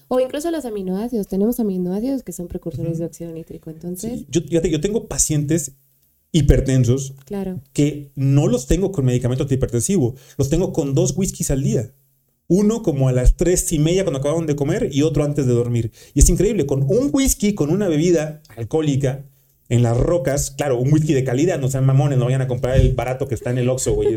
O incluso los aminoácidos. Tenemos aminoácidos que son precursores de óxido nítrico. Entonces... Yo, yo tengo pacientes hipertensos claro. que no los tengo con medicamento antihipertensivo, los tengo con dos whiskies al día. Uno como a las tres y media cuando acababan de comer y otro antes de dormir. Y es increíble, con un whisky, con una bebida alcohólica en las rocas, claro, un whisky de calidad, no sean mamones, no vayan a comprar el barato que está en el Oxxo, güey.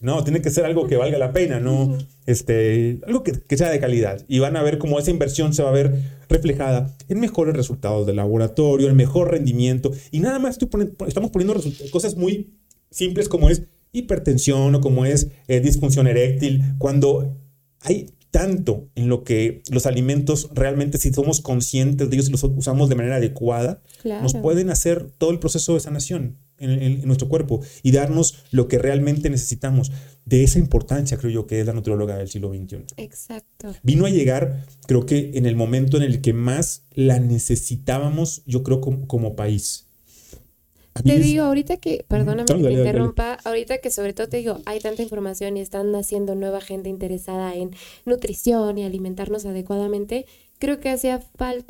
No, tiene que ser algo que valga la pena, ¿no? Este, algo que, sea de calidad. Y van a ver cómo esa inversión se va a ver reflejada en mejores resultados del laboratorio, en mejor rendimiento. Y nada más estamos poniendo cosas muy simples como es hipertensión o como es eh, disfunción eréctil, cuando hay tanto en lo que los alimentos realmente, si somos conscientes de ellos y los usamos de manera adecuada, nos pueden hacer todo el proceso de sanación en, nuestro cuerpo y darnos lo que realmente necesitamos. De esa importancia, creo yo, que es la nutrióloga del siglo XXI. Exacto. Vino a llegar, creo que en el momento en el que más la necesitábamos, yo creo, como, país. Te digo, ahorita que, perdóname que te interrumpa, ahorita que sobre todo te digo, hay tanta información y están naciendo nueva gente interesada en nutrición y alimentarnos adecuadamente, creo que hace,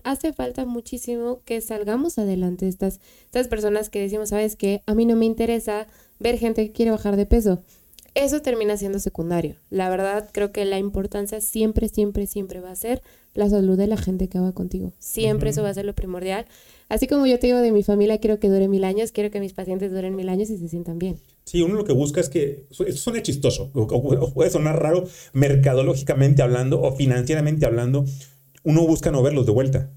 hace falta muchísimo que salgamos adelante estas, estas personas que decimos, sabes que a mí no me interesa ver gente que quiere bajar de peso. Eso termina siendo secundario. La verdad, creo que la importancia siempre, siempre, siempre va a ser la salud de la gente que va contigo. Siempre eso va a ser lo primordial. Así como yo te digo de mi familia, quiero que dure mil años, quiero que mis pacientes duren mil años y se sientan bien. Sí, uno lo que busca es que, eso suene chistoso, o puede sonar raro mercadológicamente hablando o financieramente hablando, uno busca no verlos de vuelta.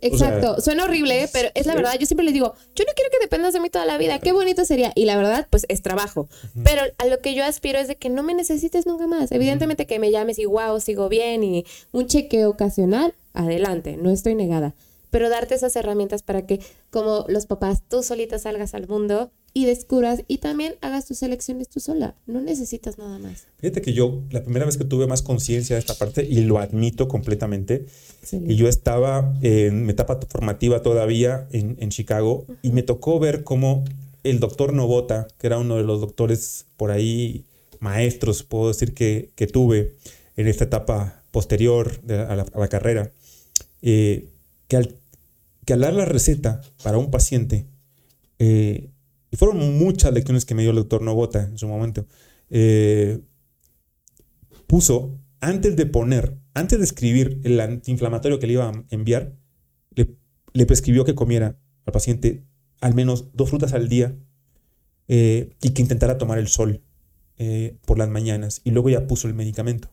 Exacto, suena horrible, pero es la verdad. Yo siempre les digo, yo no quiero que dependas de mí toda la vida. Qué bonito sería. Y la verdad, pues es trabajo. Pero a lo que yo aspiro es de que no me necesites nunca más. Evidentemente que me llames y wow, sigo bien y un chequeo ocasional, adelante, no estoy negada. Pero darte esas herramientas para que, como los papás, tú solita salgas al mundo y descubras y también hagas tus elecciones tú sola. No necesitas nada más. Fíjate que yo, la primera vez que tuve más conciencia de esta parte, y lo admito completamente, y yo estaba en mi etapa formativa todavía en, en Chicago, y me tocó ver cómo el doctor Novota, que era uno de los doctores por ahí, maestros, puedo decir que, que tuve en esta etapa posterior a, la, carrera, eh, que, al, que al dar la receta para un paciente, eh, y fueron muchas lecciones que me dio el doctor Novota en su momento. Eh, puso, antes de poner, antes de escribir el antiinflamatorio que le iba a enviar, le prescribió que comiera al paciente al menos dos frutas al día eh, y que intentara tomar el sol eh, por las mañanas. Y luego ya puso el medicamento.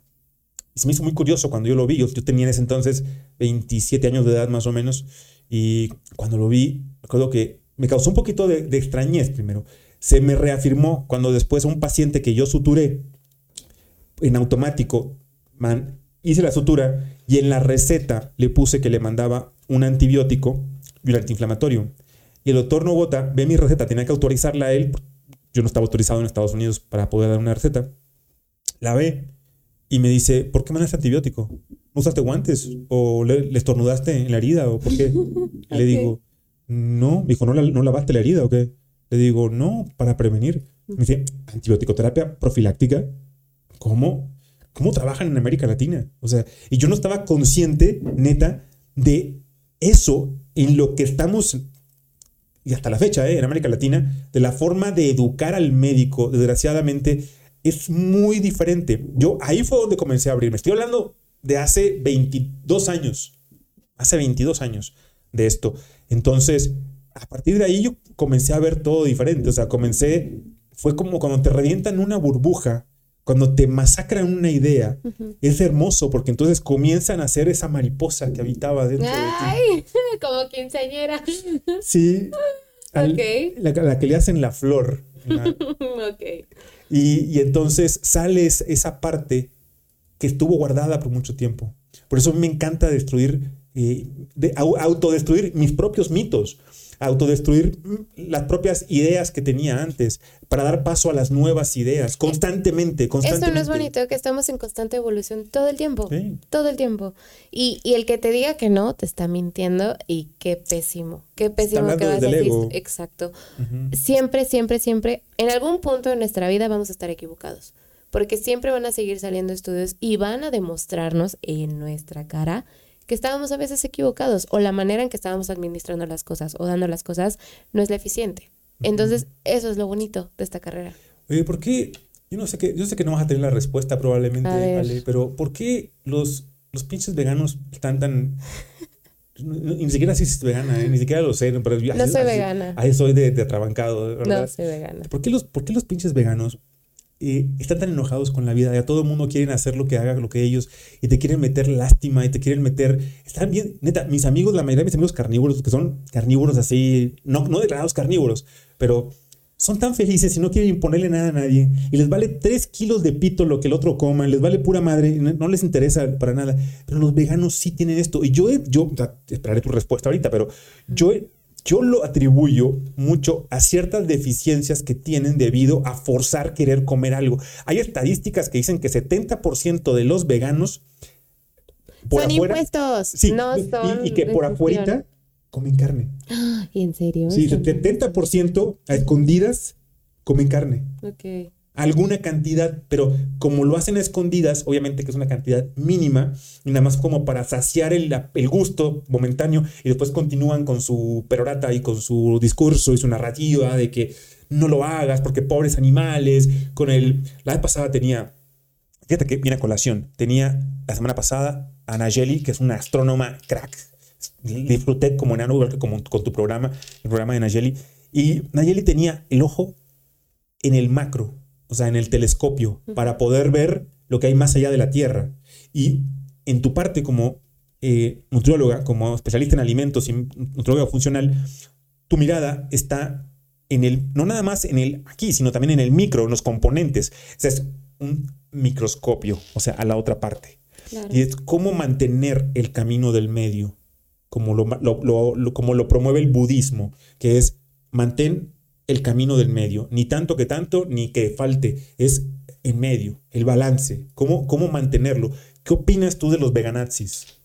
Y se me hizo muy curioso cuando yo lo vi. Yo, tenía en ese entonces 27 años de edad más o menos. Y cuando lo vi, recuerdo que me causó un poquito de, de extrañez primero. Se me reafirmó cuando después un paciente que yo suturé en automático, man, hice la sutura y en la receta le puse que le mandaba un antibiótico y un antiinflamatorio. Y el doctor Novota ve mi receta, tenía que autorizarla a él. Yo no estaba autorizado en Estados Unidos para poder dar una receta. La ve y me dice, ¿por qué mandaste antibiótico? ¿No usaste guantes? ¿O le, estornudaste en la herida? ¿O por qué? Le digo, no. Me dijo, ¿no, ¿no lavaste la herida o qué? Le digo, no, para prevenir. Me dice, antibiótico terapia profiláctica. ¿Cómo? ¿Cómo trabajan en América Latina? O sea, y yo no estaba consciente, neta, de eso en lo que estamos y hasta la fecha, ¿eh? en América Latina, de la forma de educar al médico, desgraciadamente, es muy diferente. Yo ahí fue donde comencé a abrirme. Estoy hablando de hace 22 años, hace 22 años de esto. Entonces, a partir de ahí yo comencé a ver todo diferente. O sea, comencé, fue como cuando te revientan una burbuja cuando te masacran una idea, es hermoso porque entonces comienzan a ser esa mariposa que habitaba dentro Ay, de ti. como quinceañera. Sí. la, que le hacen la flor. y, entonces sale esa parte que estuvo guardada por mucho tiempo. Por eso me encanta destruir, eh, autodestruir mis propios mitos autodestruir las propias ideas que tenía antes, para dar paso a las nuevas ideas, constantemente, constantemente. Eso no es bonito, que estamos en constante evolución todo el tiempo, todo el tiempo. Y, y, el que te diga que no, te está mintiendo y qué pésimo, qué pésimo que vas a decir. Exacto. Siempre, siempre, siempre, en algún punto de nuestra vida vamos a estar equivocados porque siempre van a seguir saliendo estudios y van a demostrarnos en nuestra cara que estábamos a veces equivocados o la manera en que estábamos administrando las cosas o dando las cosas no es la eficiente. Entonces, eso es lo bonito de esta carrera. Oye, ¿por qué? Yo no sé que, yo sé que no vas a tener la respuesta probablemente, Ale, pero ¿por qué los, los pinches veganos están tan ni siquiera si es vegana, ¿eh? ni siquiera lo sé. Pero no soy vegana. Ahí soy de, de atrabancado. ¿verdad? No soy vegana. ¿Por qué los, por qué los pinches veganos eh, están tan enojados con la vida, ya todo el mundo quieren hacer lo que haga, lo que ellos, y te quieren meter lástima, y te quieren meter, están bien, neta, mis amigos, la mayoría de mis amigos carnívoros, que son carnívoros así, no, no declarados carnívoros, pero son tan felices y no quieren imponerle nada a nadie, y les vale tres kilos de pito lo que el otro coma, les vale pura madre, no, les interesa para nada, pero los veganos sí tienen esto, y yo, yo, esperaré tu respuesta ahorita, pero yo yo lo atribuyo mucho a ciertas deficiencias que tienen debido a forzar querer comer algo. Hay estadísticas que dicen que 70% de los veganos por son impuestos, no son y, que por afuera comen carne. ¿Y en serio? Sí, 70% a escondidas comen carne. Ok alguna cantidad, pero como lo hacen a escondidas, obviamente que es una cantidad mínima, y nada más como para saciar el, el, gusto momentáneo, y después continúan con su perorata y con su discurso y su narrativa de que no lo hagas porque pobres animales, con el... La vez pasada tenía, fíjate que viene a colación, tenía la semana pasada a Nayeli, que es una astrónoma crack, disfruté como enano, igual que como con tu programa, el programa de Nayeli, y Nayeli tenía el ojo en el macro, o sea, en el telescopio, para poder ver lo que hay más allá de la Tierra. Y en tu parte como eh, nutrióloga, como especialista en alimentos y nutrióloga funcional, tu mirada está en el, no nada más en el aquí, sino también en el micro, en los componentes. O sea, es un microscopio, o sea, a la otra parte. Y es cómo mantener el camino del medio, como lo, como lo promueve el budismo, que es mantén el camino del medio, ni tanto que tanto, ni que falte, es en medio, el balance, cómo, cómo mantenerlo. ¿Qué opinas tú de los veganazis?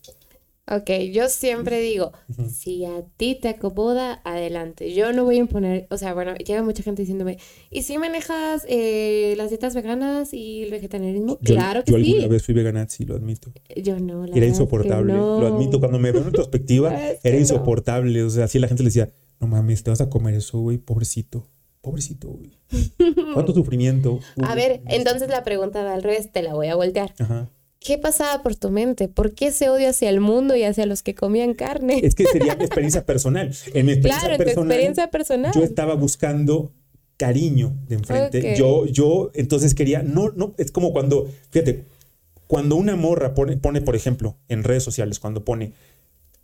Ok, yo siempre digo, si a ti te acomoda, adelante. Yo no voy a imponer, o sea, bueno, llega mucha gente diciéndome, ¿y si manejas eh, las dietas veganas y el vegetarianismo? claro que sí. Yo alguna vez fui veganazi, lo admito. Yo no, la Era insoportable, lo admito. Cuando me veo en retrospectiva, era insoportable. O sea, así la gente le decía, no mames, te vas a comer eso, güey, pobrecito. Pobrecito, güey. ¿Cuánto sufrimiento? a ver, entonces la pregunta va al revés, te la voy a voltear. Ajá. ¿qué pasaba por tu mente? ¿Por qué ese odio hacia el mundo y hacia los que comían carne? Es que sería mi experiencia personal. En mi experiencia, claro, personal, tu experiencia personal. yo estaba buscando cariño de enfrente. Yo, yo, entonces quería, no, no, es como cuando, fíjate, cuando una morra pone, pone, por ejemplo, en redes sociales, cuando pone,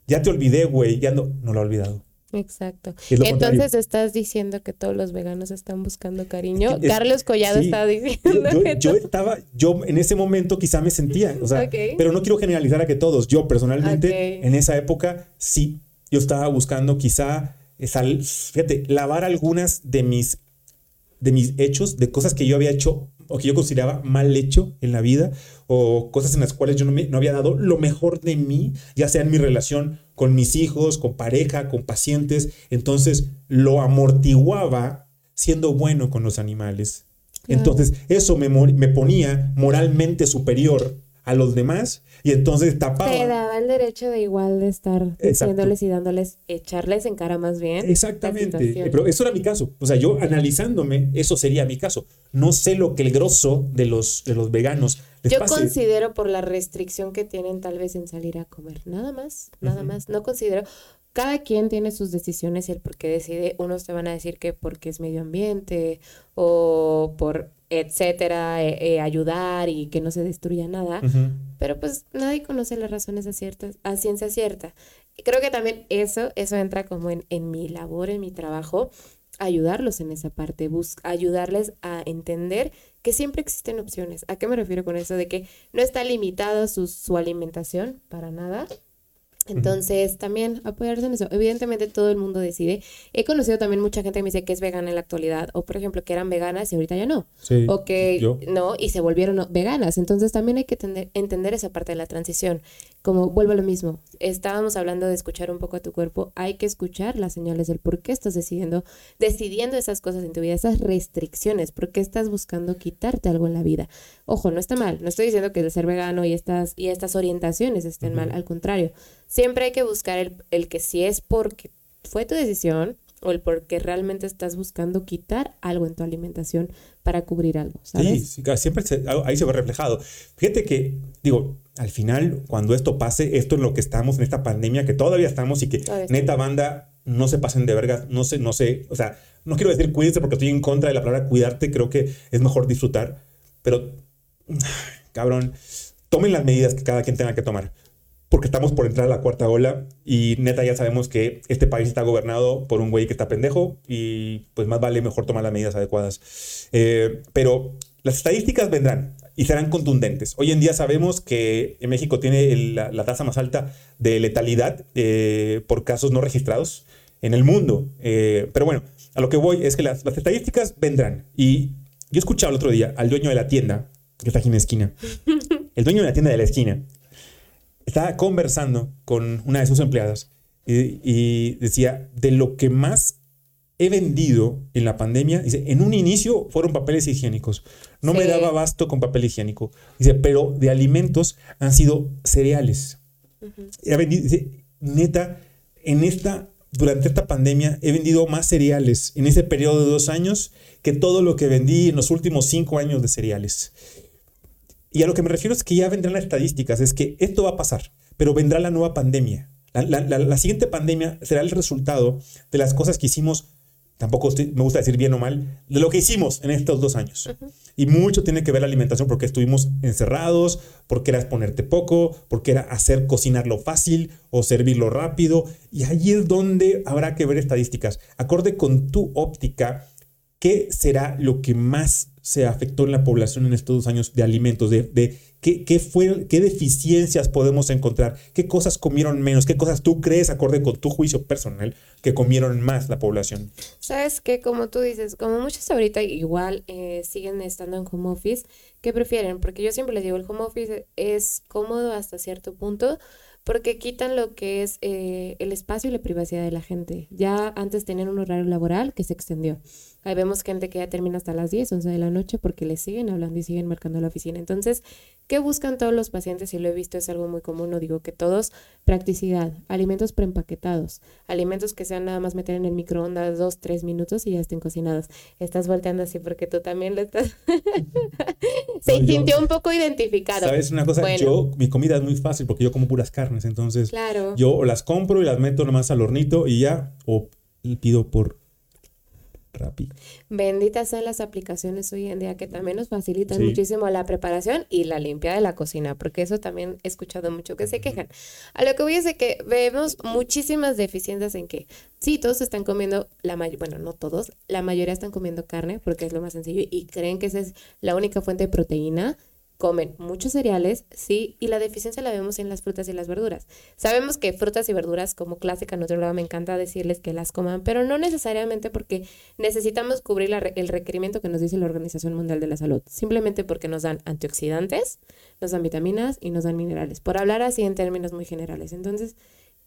ya te olvidé, güey, ya no, no lo he olvidado. Exacto. Entonces estás diciendo que todos los veganos están buscando cariño. Carlos Collado estaba diciendo. Yo, estaba, yo en ese momento quizá me sentía, o sea, pero no quiero generalizar a que todos. Yo personalmente en esa época sí, yo estaba buscando quizá, fíjate, lavar algunas de mis, de mis hechos, de cosas que yo había hecho o que yo consideraba mal hecho en la vida o cosas en las cuales yo no, me, no había dado lo mejor de mí, ya sea en mi relación con mis hijos, con pareja, con pacientes. Entonces lo amortiguaba siendo bueno con los animales. Entonces eso me, me ponía moralmente superior a los demás y entonces tapaba. Te daba el derecho de igual de estar diciéndoles y dándoles, echarles en cara más bien. Exactamente. Pero eso era mi caso. O sea, yo analizándome, eso sería mi caso. No sé lo que el grosso de los, de los veganos yo considero por la restricción que tienen tal vez en salir a comer. Nada más, nada más. No considero. Cada quien tiene sus decisiones y el por qué decide. Unos te van a decir que porque es medio ambiente o por etcétera, eh, eh, ayudar y que no se destruya nada. Pero pues nadie conoce las razones a, ciertas, a ciencia cierta. Creo que también eso, eso entra como en, en mi labor, en mi trabajo, ayudarlos en esa parte, ayudarles a entender que siempre existen opciones. ¿A qué me refiero con eso? De que no está limitado su, su alimentación para nada, entonces, también apoyarse en eso. Evidentemente, todo el mundo decide. He conocido también mucha gente que me dice que es vegana en la actualidad, o por ejemplo, que eran veganas y ahorita ya no. o que no, y se volvieron veganas. Entonces, también hay que entender esa parte de la transición. Como vuelvo a lo mismo, estábamos hablando de escuchar un poco a tu cuerpo. Hay que escuchar las señales del por qué estás decidiendo, decidiendo esas cosas en tu vida, esas restricciones, por qué estás buscando quitarte algo en la vida. Ojo, no está mal. No estoy diciendo que el ser vegano y estas, y estas orientaciones estén mal. Al contrario siempre hay que buscar el, el que si es porque fue tu decisión o el porque realmente estás buscando quitar algo en tu alimentación para cubrir algo. ¿sabes? Sí, siempre ahí se ve reflejado. Fíjate que, digo, al final, cuando esto pase, esto es lo que estamos en esta pandemia, que todavía estamos y que neta banda, no se pasen de verga, no sé, no sé, o sea, no quiero decir cuídense porque estoy en contra de la palabra cuidarte, creo que es mejor disfrutar, pero, cabrón, tomen las medidas que cada quien tenga que tomar porque estamos por entrar a la cuarta ola y neta ya sabemos que este país está gobernado por un güey que está pendejo y pues más vale mejor tomar las medidas adecuadas. Eh, pero las estadísticas vendrán y serán contundentes. Hoy en día sabemos que en México tiene la, tasa más alta de letalidad eh, por casos no registrados en el mundo. Eh, pero bueno, a lo que voy es que las, las estadísticas vendrán. Y yo escuchaba el otro día al dueño de la tienda, que está aquí en la esquina, el dueño de la tienda de la esquina, estaba conversando con una de sus empleadas y, decía, de lo que más he vendido en la pandemia, dice, en un inicio fueron papeles higiénicos. No me daba abasto con papel higiénico. Dice, pero de alimentos han sido cereales. he vendido, dice, neta, en esta, durante esta pandemia he vendido más cereales en ese periodo de dos años que todo lo que vendí en los últimos cinco años de cereales. Y a lo que me refiero es que ya vendrán las estadísticas, es que esto va a pasar, pero vendrá la nueva pandemia. La, siguiente pandemia será el resultado de las cosas que hicimos, tampoco me gusta decir bien o mal, de lo que hicimos en estos dos años. Y mucho tiene que ver la alimentación porque estuvimos encerrados, porque era ponerte poco, porque era hacer cocinarlo fácil o servirlo rápido. Y ahí es donde habrá que ver estadísticas. Acorde con tu óptica, ¿qué será lo que más se afectó en la población en estos dos años de alimentos? De, ¿qué, fue, ¿Qué deficiencias podemos encontrar? ¿Qué cosas comieron menos? ¿Qué cosas tú crees, acorde con tu juicio personal, que comieron más la población? Sabes que, como tú dices, como muchos ahorita igual eh, siguen estando en home office, ¿qué prefieren? Porque yo siempre les digo, el home office es cómodo hasta cierto punto, porque quitan lo que es eh, el espacio y la privacidad de la gente. Ya antes tenían un horario laboral que se extendió. Ahí vemos gente que ya termina hasta las 10, 11 de la noche porque le siguen hablando y siguen marcando la oficina. Entonces, ¿qué buscan todos los pacientes? Y lo he visto, es algo muy común, no digo que todos, practicidad, alimentos preempaquetados, alimentos que sean nada más meter en el microondas dos, tres minutos y ya estén cocinados. Estás volteando así porque tú también lo estás. Se sintió un poco identificado. ¿Sabes una cosa? Yo, mi comida es muy fácil porque yo como puras carnes, entonces claro. yo las compro y las meto nomás al hornito y ya, o pido por Rappi. Benditas sean las aplicaciones hoy en día que también nos facilitan muchísimo la preparación y la limpia de la cocina, porque eso también he escuchado mucho que se quejan. A lo que voy es de que vemos muchísimas deficiencias en que sí, todos están comiendo, la bueno, no todos, la mayoría están comiendo carne porque es lo más sencillo y creen que esa es la única fuente de proteína comen muchos cereales, sí, y la deficiencia la vemos en las frutas y las verduras. Sabemos que frutas y verduras, como clásica lado me encanta decirles que las coman, pero no necesariamente porque necesitamos cubrir el requerimiento que nos dice la Organización Mundial de la Salud, simplemente porque nos dan antioxidantes, nos dan vitaminas y nos dan minerales, por hablar así en términos muy generales. Entonces,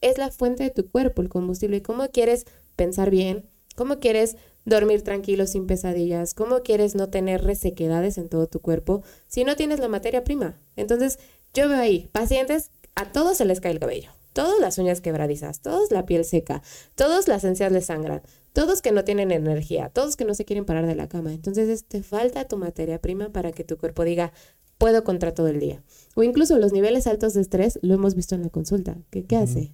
es la fuente de tu cuerpo, el combustible, y cómo quieres pensar bien, cómo quieres dormir tranquilo sin pesadillas? ¿Cómo quieres no tener resequedades en todo tu cuerpo si no tienes la materia prima? Entonces, yo veo ahí pacientes, a todos se les cae el cabello, todas las uñas quebradizas, todos la piel seca, todos las encías les sangran, todos que no tienen energía, todos que no se quieren parar de la cama. Entonces, te falta tu materia prima para que tu cuerpo diga, puedo contra todo el día. O incluso los niveles altos de estrés, lo hemos visto en la consulta. ¿Qué, qué hace?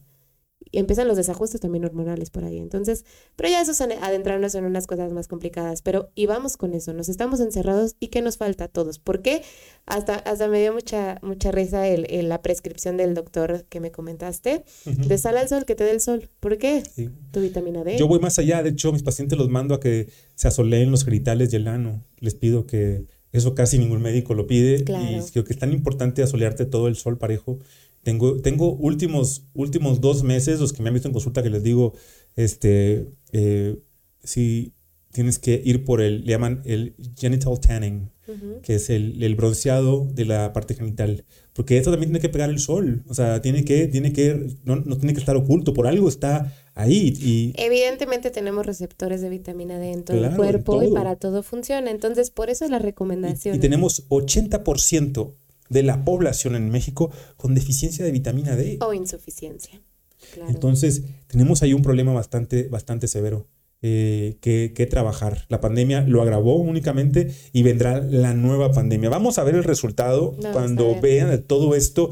Y empiezan los desajustes también hormonales por ahí. Entonces, pero ya eso es adentrarnos en unas cosas más complicadas. Pero y vamos con eso, nos estamos encerrados y ¿qué nos falta a todos? ¿Por qué? Hasta, hasta me dio mucha, mucha risa el, la prescripción del doctor que me comentaste, de sal al sol, que te dé el sol. ¿Por qué? Tu vitamina D. Yo voy más allá, de hecho, mis pacientes los mando a que se asoleen los genitales y el ano. Les pido que eso casi ningún médico lo pide. Y creo que es tan importante asolearte todo el sol parejo tengo, tengo últimos, últimos dos meses, los que me han visto en consulta, que les digo, este, eh, si tienes que ir por el, le llaman el genital tanning, que es el, el, bronceado de la parte genital. Porque eso también tiene que pegar el sol. O sea, tiene que, tiene que, no, no tiene que estar oculto, por algo está ahí. Y, Evidentemente tenemos receptores de vitamina D en todo el cuerpo y para todo funciona. Entonces, por eso es la recomendación. Y, y tenemos 80% de la población en México con deficiencia de vitamina D. O insuficiencia. Entonces, tenemos ahí un problema bastante, bastante severo eh, que, trabajar. La pandemia lo agravó únicamente y vendrá la nueva pandemia. Vamos a ver el resultado cuando vean todo esto.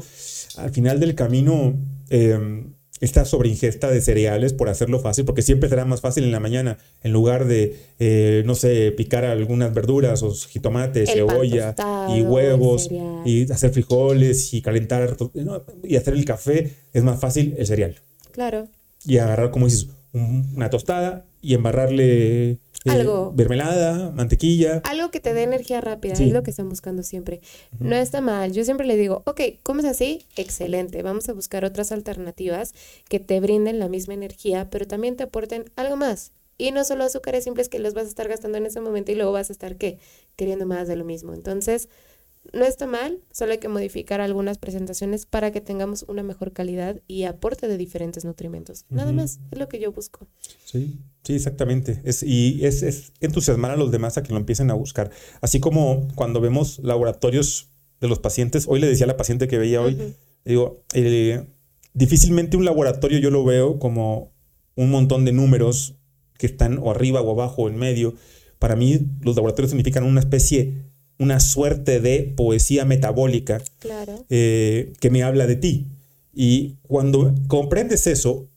Al final del camino, eh, esta sobreingesta de cereales por hacerlo fácil, porque siempre será más fácil en la mañana, en lugar de, eh, no sé, picar algunas verduras o jitomates, cebolla y huevos y hacer frijoles y calentar y hacer el café, es más fácil el cereal. Claro. Y agarrar, como dices, una tostada y embarrarle eh, algo. mermelada, mantequilla. Algo que te dé energía rápida, es lo que están buscando siempre. No está mal. Yo siempre le digo, ok, ¿comes así? Excelente. Vamos a buscar otras alternativas que te brinden la misma energía, pero también te aporten algo más. Y no solo azúcares simples que los vas a estar gastando en ese momento y luego vas a estar, ¿qué? Queriendo más de lo mismo. Entonces, no está mal, solo hay que modificar algunas presentaciones para que tengamos una mejor calidad y aporte de diferentes nutrimentos. Nada más, es lo que yo busco. Sí, sí, exactamente. Es, y es, entusiasmar a los demás a que lo empiecen a buscar. Así como cuando vemos laboratorios de los pacientes, hoy le decía a la paciente que veía hoy, digo, eh, difícilmente un laboratorio yo lo veo como un montón de números que están o arriba o abajo o en medio. Para mí los laboratorios significan una especie una suerte de poesía metabólica eh, que me habla de ti. Y cuando comprendes eso,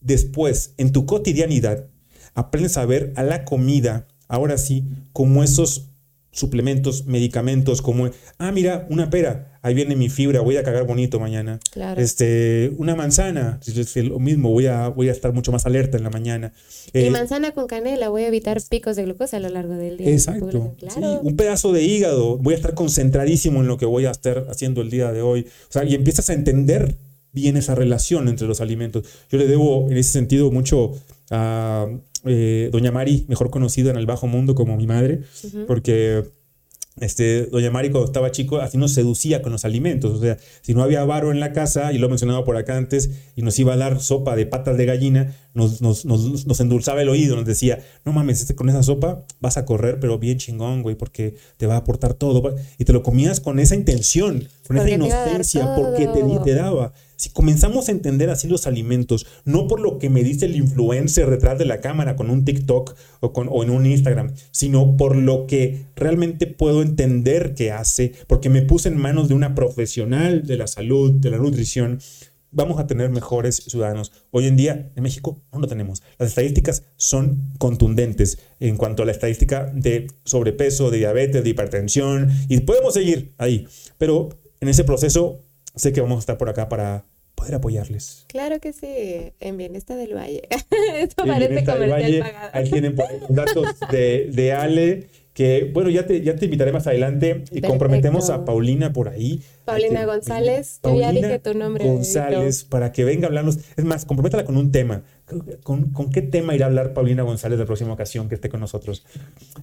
después, en tu cotidianidad, aprendes a ver a la comida, ahora sí, como esos suplementos, medicamentos, como, ah, mira, una pera, ahí viene mi fibra, voy a cagar bonito mañana. Este, una manzana, lo mismo, voy a, voy a estar mucho más alerta en la mañana. y eh, manzana con canela, voy a evitar picos de glucosa a lo largo del día. Exacto. un pedazo de hígado, voy a estar concentradísimo en lo que voy a estar haciendo el día de hoy. O sea, y empiezas a entender bien esa relación entre los alimentos. Yo le debo en ese sentido mucho a eh, Doña Mari, mejor conocida en el bajo mundo como mi madre, porque este, Doña Mari cuando estaba chico así nos seducía con los alimentos. O sea, si no había varo en la casa, y lo he mencionado por acá antes, y nos iba a dar sopa de patas de gallina, nos, nos, nos, nos endulzaba el oído, nos decía, no mames, este, con esa sopa vas a correr, pero bien chingón, güey, porque te va a aportar todo. Y te lo comías con esa intención, con esa inocencia, porque te, te daba. Si comenzamos a entender así los alimentos, no por lo que me dice el influencer detrás de la cámara con un TikTok o, con, o en un Instagram, sino por lo que realmente puedo entender que hace, porque me puse en manos de una profesional de la salud, de la nutrición, vamos a tener mejores ciudadanos. Hoy en día en México no lo tenemos. Las estadísticas son contundentes en cuanto a la estadística de sobrepeso, de diabetes, de hipertensión, y podemos seguir ahí. Pero en ese proceso sé que vamos a estar por acá para poder apoyarles. Claro que sí, en Bienestar del Valle. Esto parece comercial pagado. Ahí tienen datos de, de Ale que bueno, ya te, ya te invitaré más adelante y comprometemos a Paulina por ahí. Paulina González, Paulina ya dije tu nombre. González, para que venga a hablarnos. Es más, comprométala con un tema. ¿Con, ¿Con, qué tema irá a hablar Paulina González la próxima ocasión que esté con nosotros?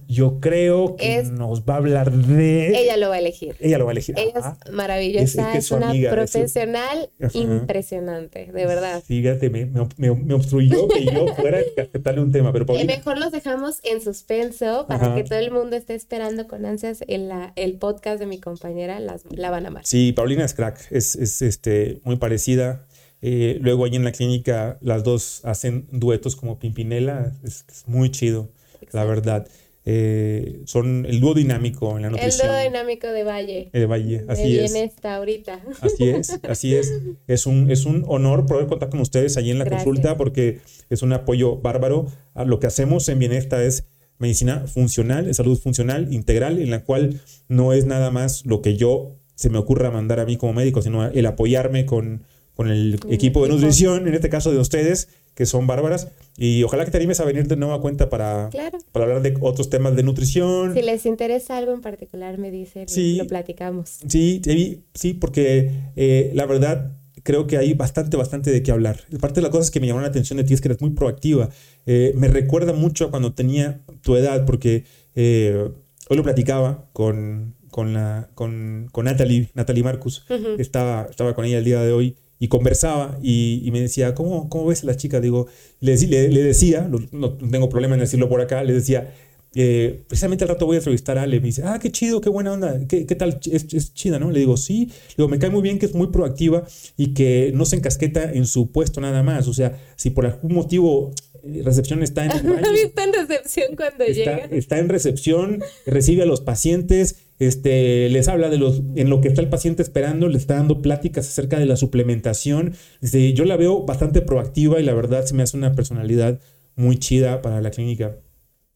Yo creo que nos va a hablar de... Ella lo va a elegir. Ella lo va a elegir. Ella es maravillosa, es, una profesional impresionante, de verdad. Fíjate, me, me, me, obstruyó que yo fuera a aceptarle un tema, pero Paulina... Mejor los dejamos en suspenso para que todo el mundo esté esperando con ansias en la, el podcast de mi compañera, las, la van a amar. Sí, Paulina es crack, es, es este, muy parecida eh, luego ahí en la clínica las dos hacen duetos como Pimpinela, es, muy chido, la verdad. Eh, son el dúo dinámico en la nutrición. El dúo dinámico de Valle. De Valle, así es. esta ahorita. Así es, así es. Es un, es un honor poder contar con ustedes allí en la consulta porque es un apoyo bárbaro. A lo que hacemos en Bienesta es medicina funcional, salud funcional, integral, en la cual no es nada más lo que yo se me ocurra mandar a mí como médico, sino el apoyarme con con el equipo de nutrición, en este caso de ustedes, que son bárbaras. Y ojalá que te animes a venir de nueva cuenta para, para hablar de otros temas de nutrición. Si les interesa algo en particular, me dicen sí, lo platicamos. Sí, sí, porque eh, la verdad creo que hay bastante, bastante de qué hablar. Parte de las cosas que me llamaron la atención de ti es que eres muy proactiva. Eh, me recuerda mucho a cuando tenía tu edad, porque eh, hoy lo platicaba con, con, la, con, con Natalie, Natalie Marcus. estaba, estaba con ella el día de hoy y conversaba y, me decía, ¿cómo, ¿cómo ves a la chica? Digo, le, le, decía, no tengo problema en decirlo por acá, le decía, eh, precisamente al rato voy a entrevistar a Ale. Me dice, ah, qué chido, qué buena onda, qué, qué tal, es, chida, ¿no? Le digo, sí. digo, me cae muy bien que es muy proactiva y que no se encasqueta en su puesto nada más. O sea, si por algún motivo eh, recepción está en... está en recepción cuando llega. Está en recepción, recibe a los pacientes este, les habla de los, en lo que está el paciente esperando, le está dando pláticas acerca de la suplementación. Este, yo la veo bastante proactiva y la verdad se me hace una personalidad muy chida para la clínica.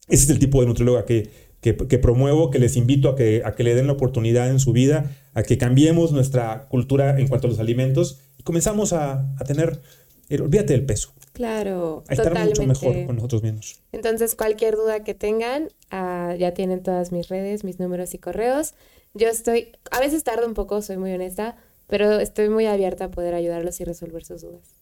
Ese es el tipo de nutrióloga que, que, promuevo, que les invito a que, a que le den la oportunidad en su vida, a que cambiemos nuestra cultura en cuanto a los alimentos y comenzamos a, a tener, eh, olvídate del peso, Claro, a estar mucho mejor con nosotros mismos. Entonces, cualquier duda que tengan, ah, ya tienen todas mis redes, mis números y correos. Yo estoy, a veces tardo un poco, soy muy honesta, pero estoy muy abierta a poder ayudarlos y resolver sus dudas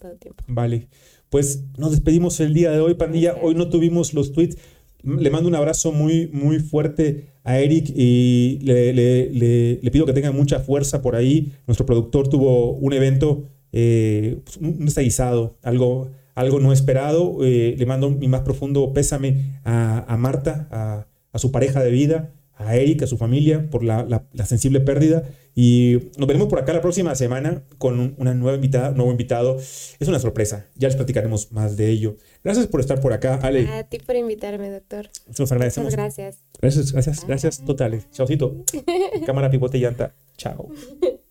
todo el tiempo. Vale, pues nos despedimos el día de hoy, pandilla. Hoy no tuvimos los tweets. Le mando un abrazo muy, muy fuerte a Eric y le, le, le, le pido que tenga mucha fuerza por ahí. Nuestro productor tuvo un evento eh, pues, un desaguisado, algo, algo no esperado. Eh, le mando mi más profundo pésame a, Marta, a, su pareja de vida, a Eric, a su familia, por la, sensible pérdida. Y nos veremos por acá la próxima semana con una nueva invitada, nuevo invitado. Es una sorpresa, ya les platicaremos más de ello. Gracias por estar por acá, Ale. A ti por invitarme, doctor. Nos agradecemos. Muchas gracias. Gracias, gracias, gracias totales. Chaucito. Cámara, pivote y llanta. Chao.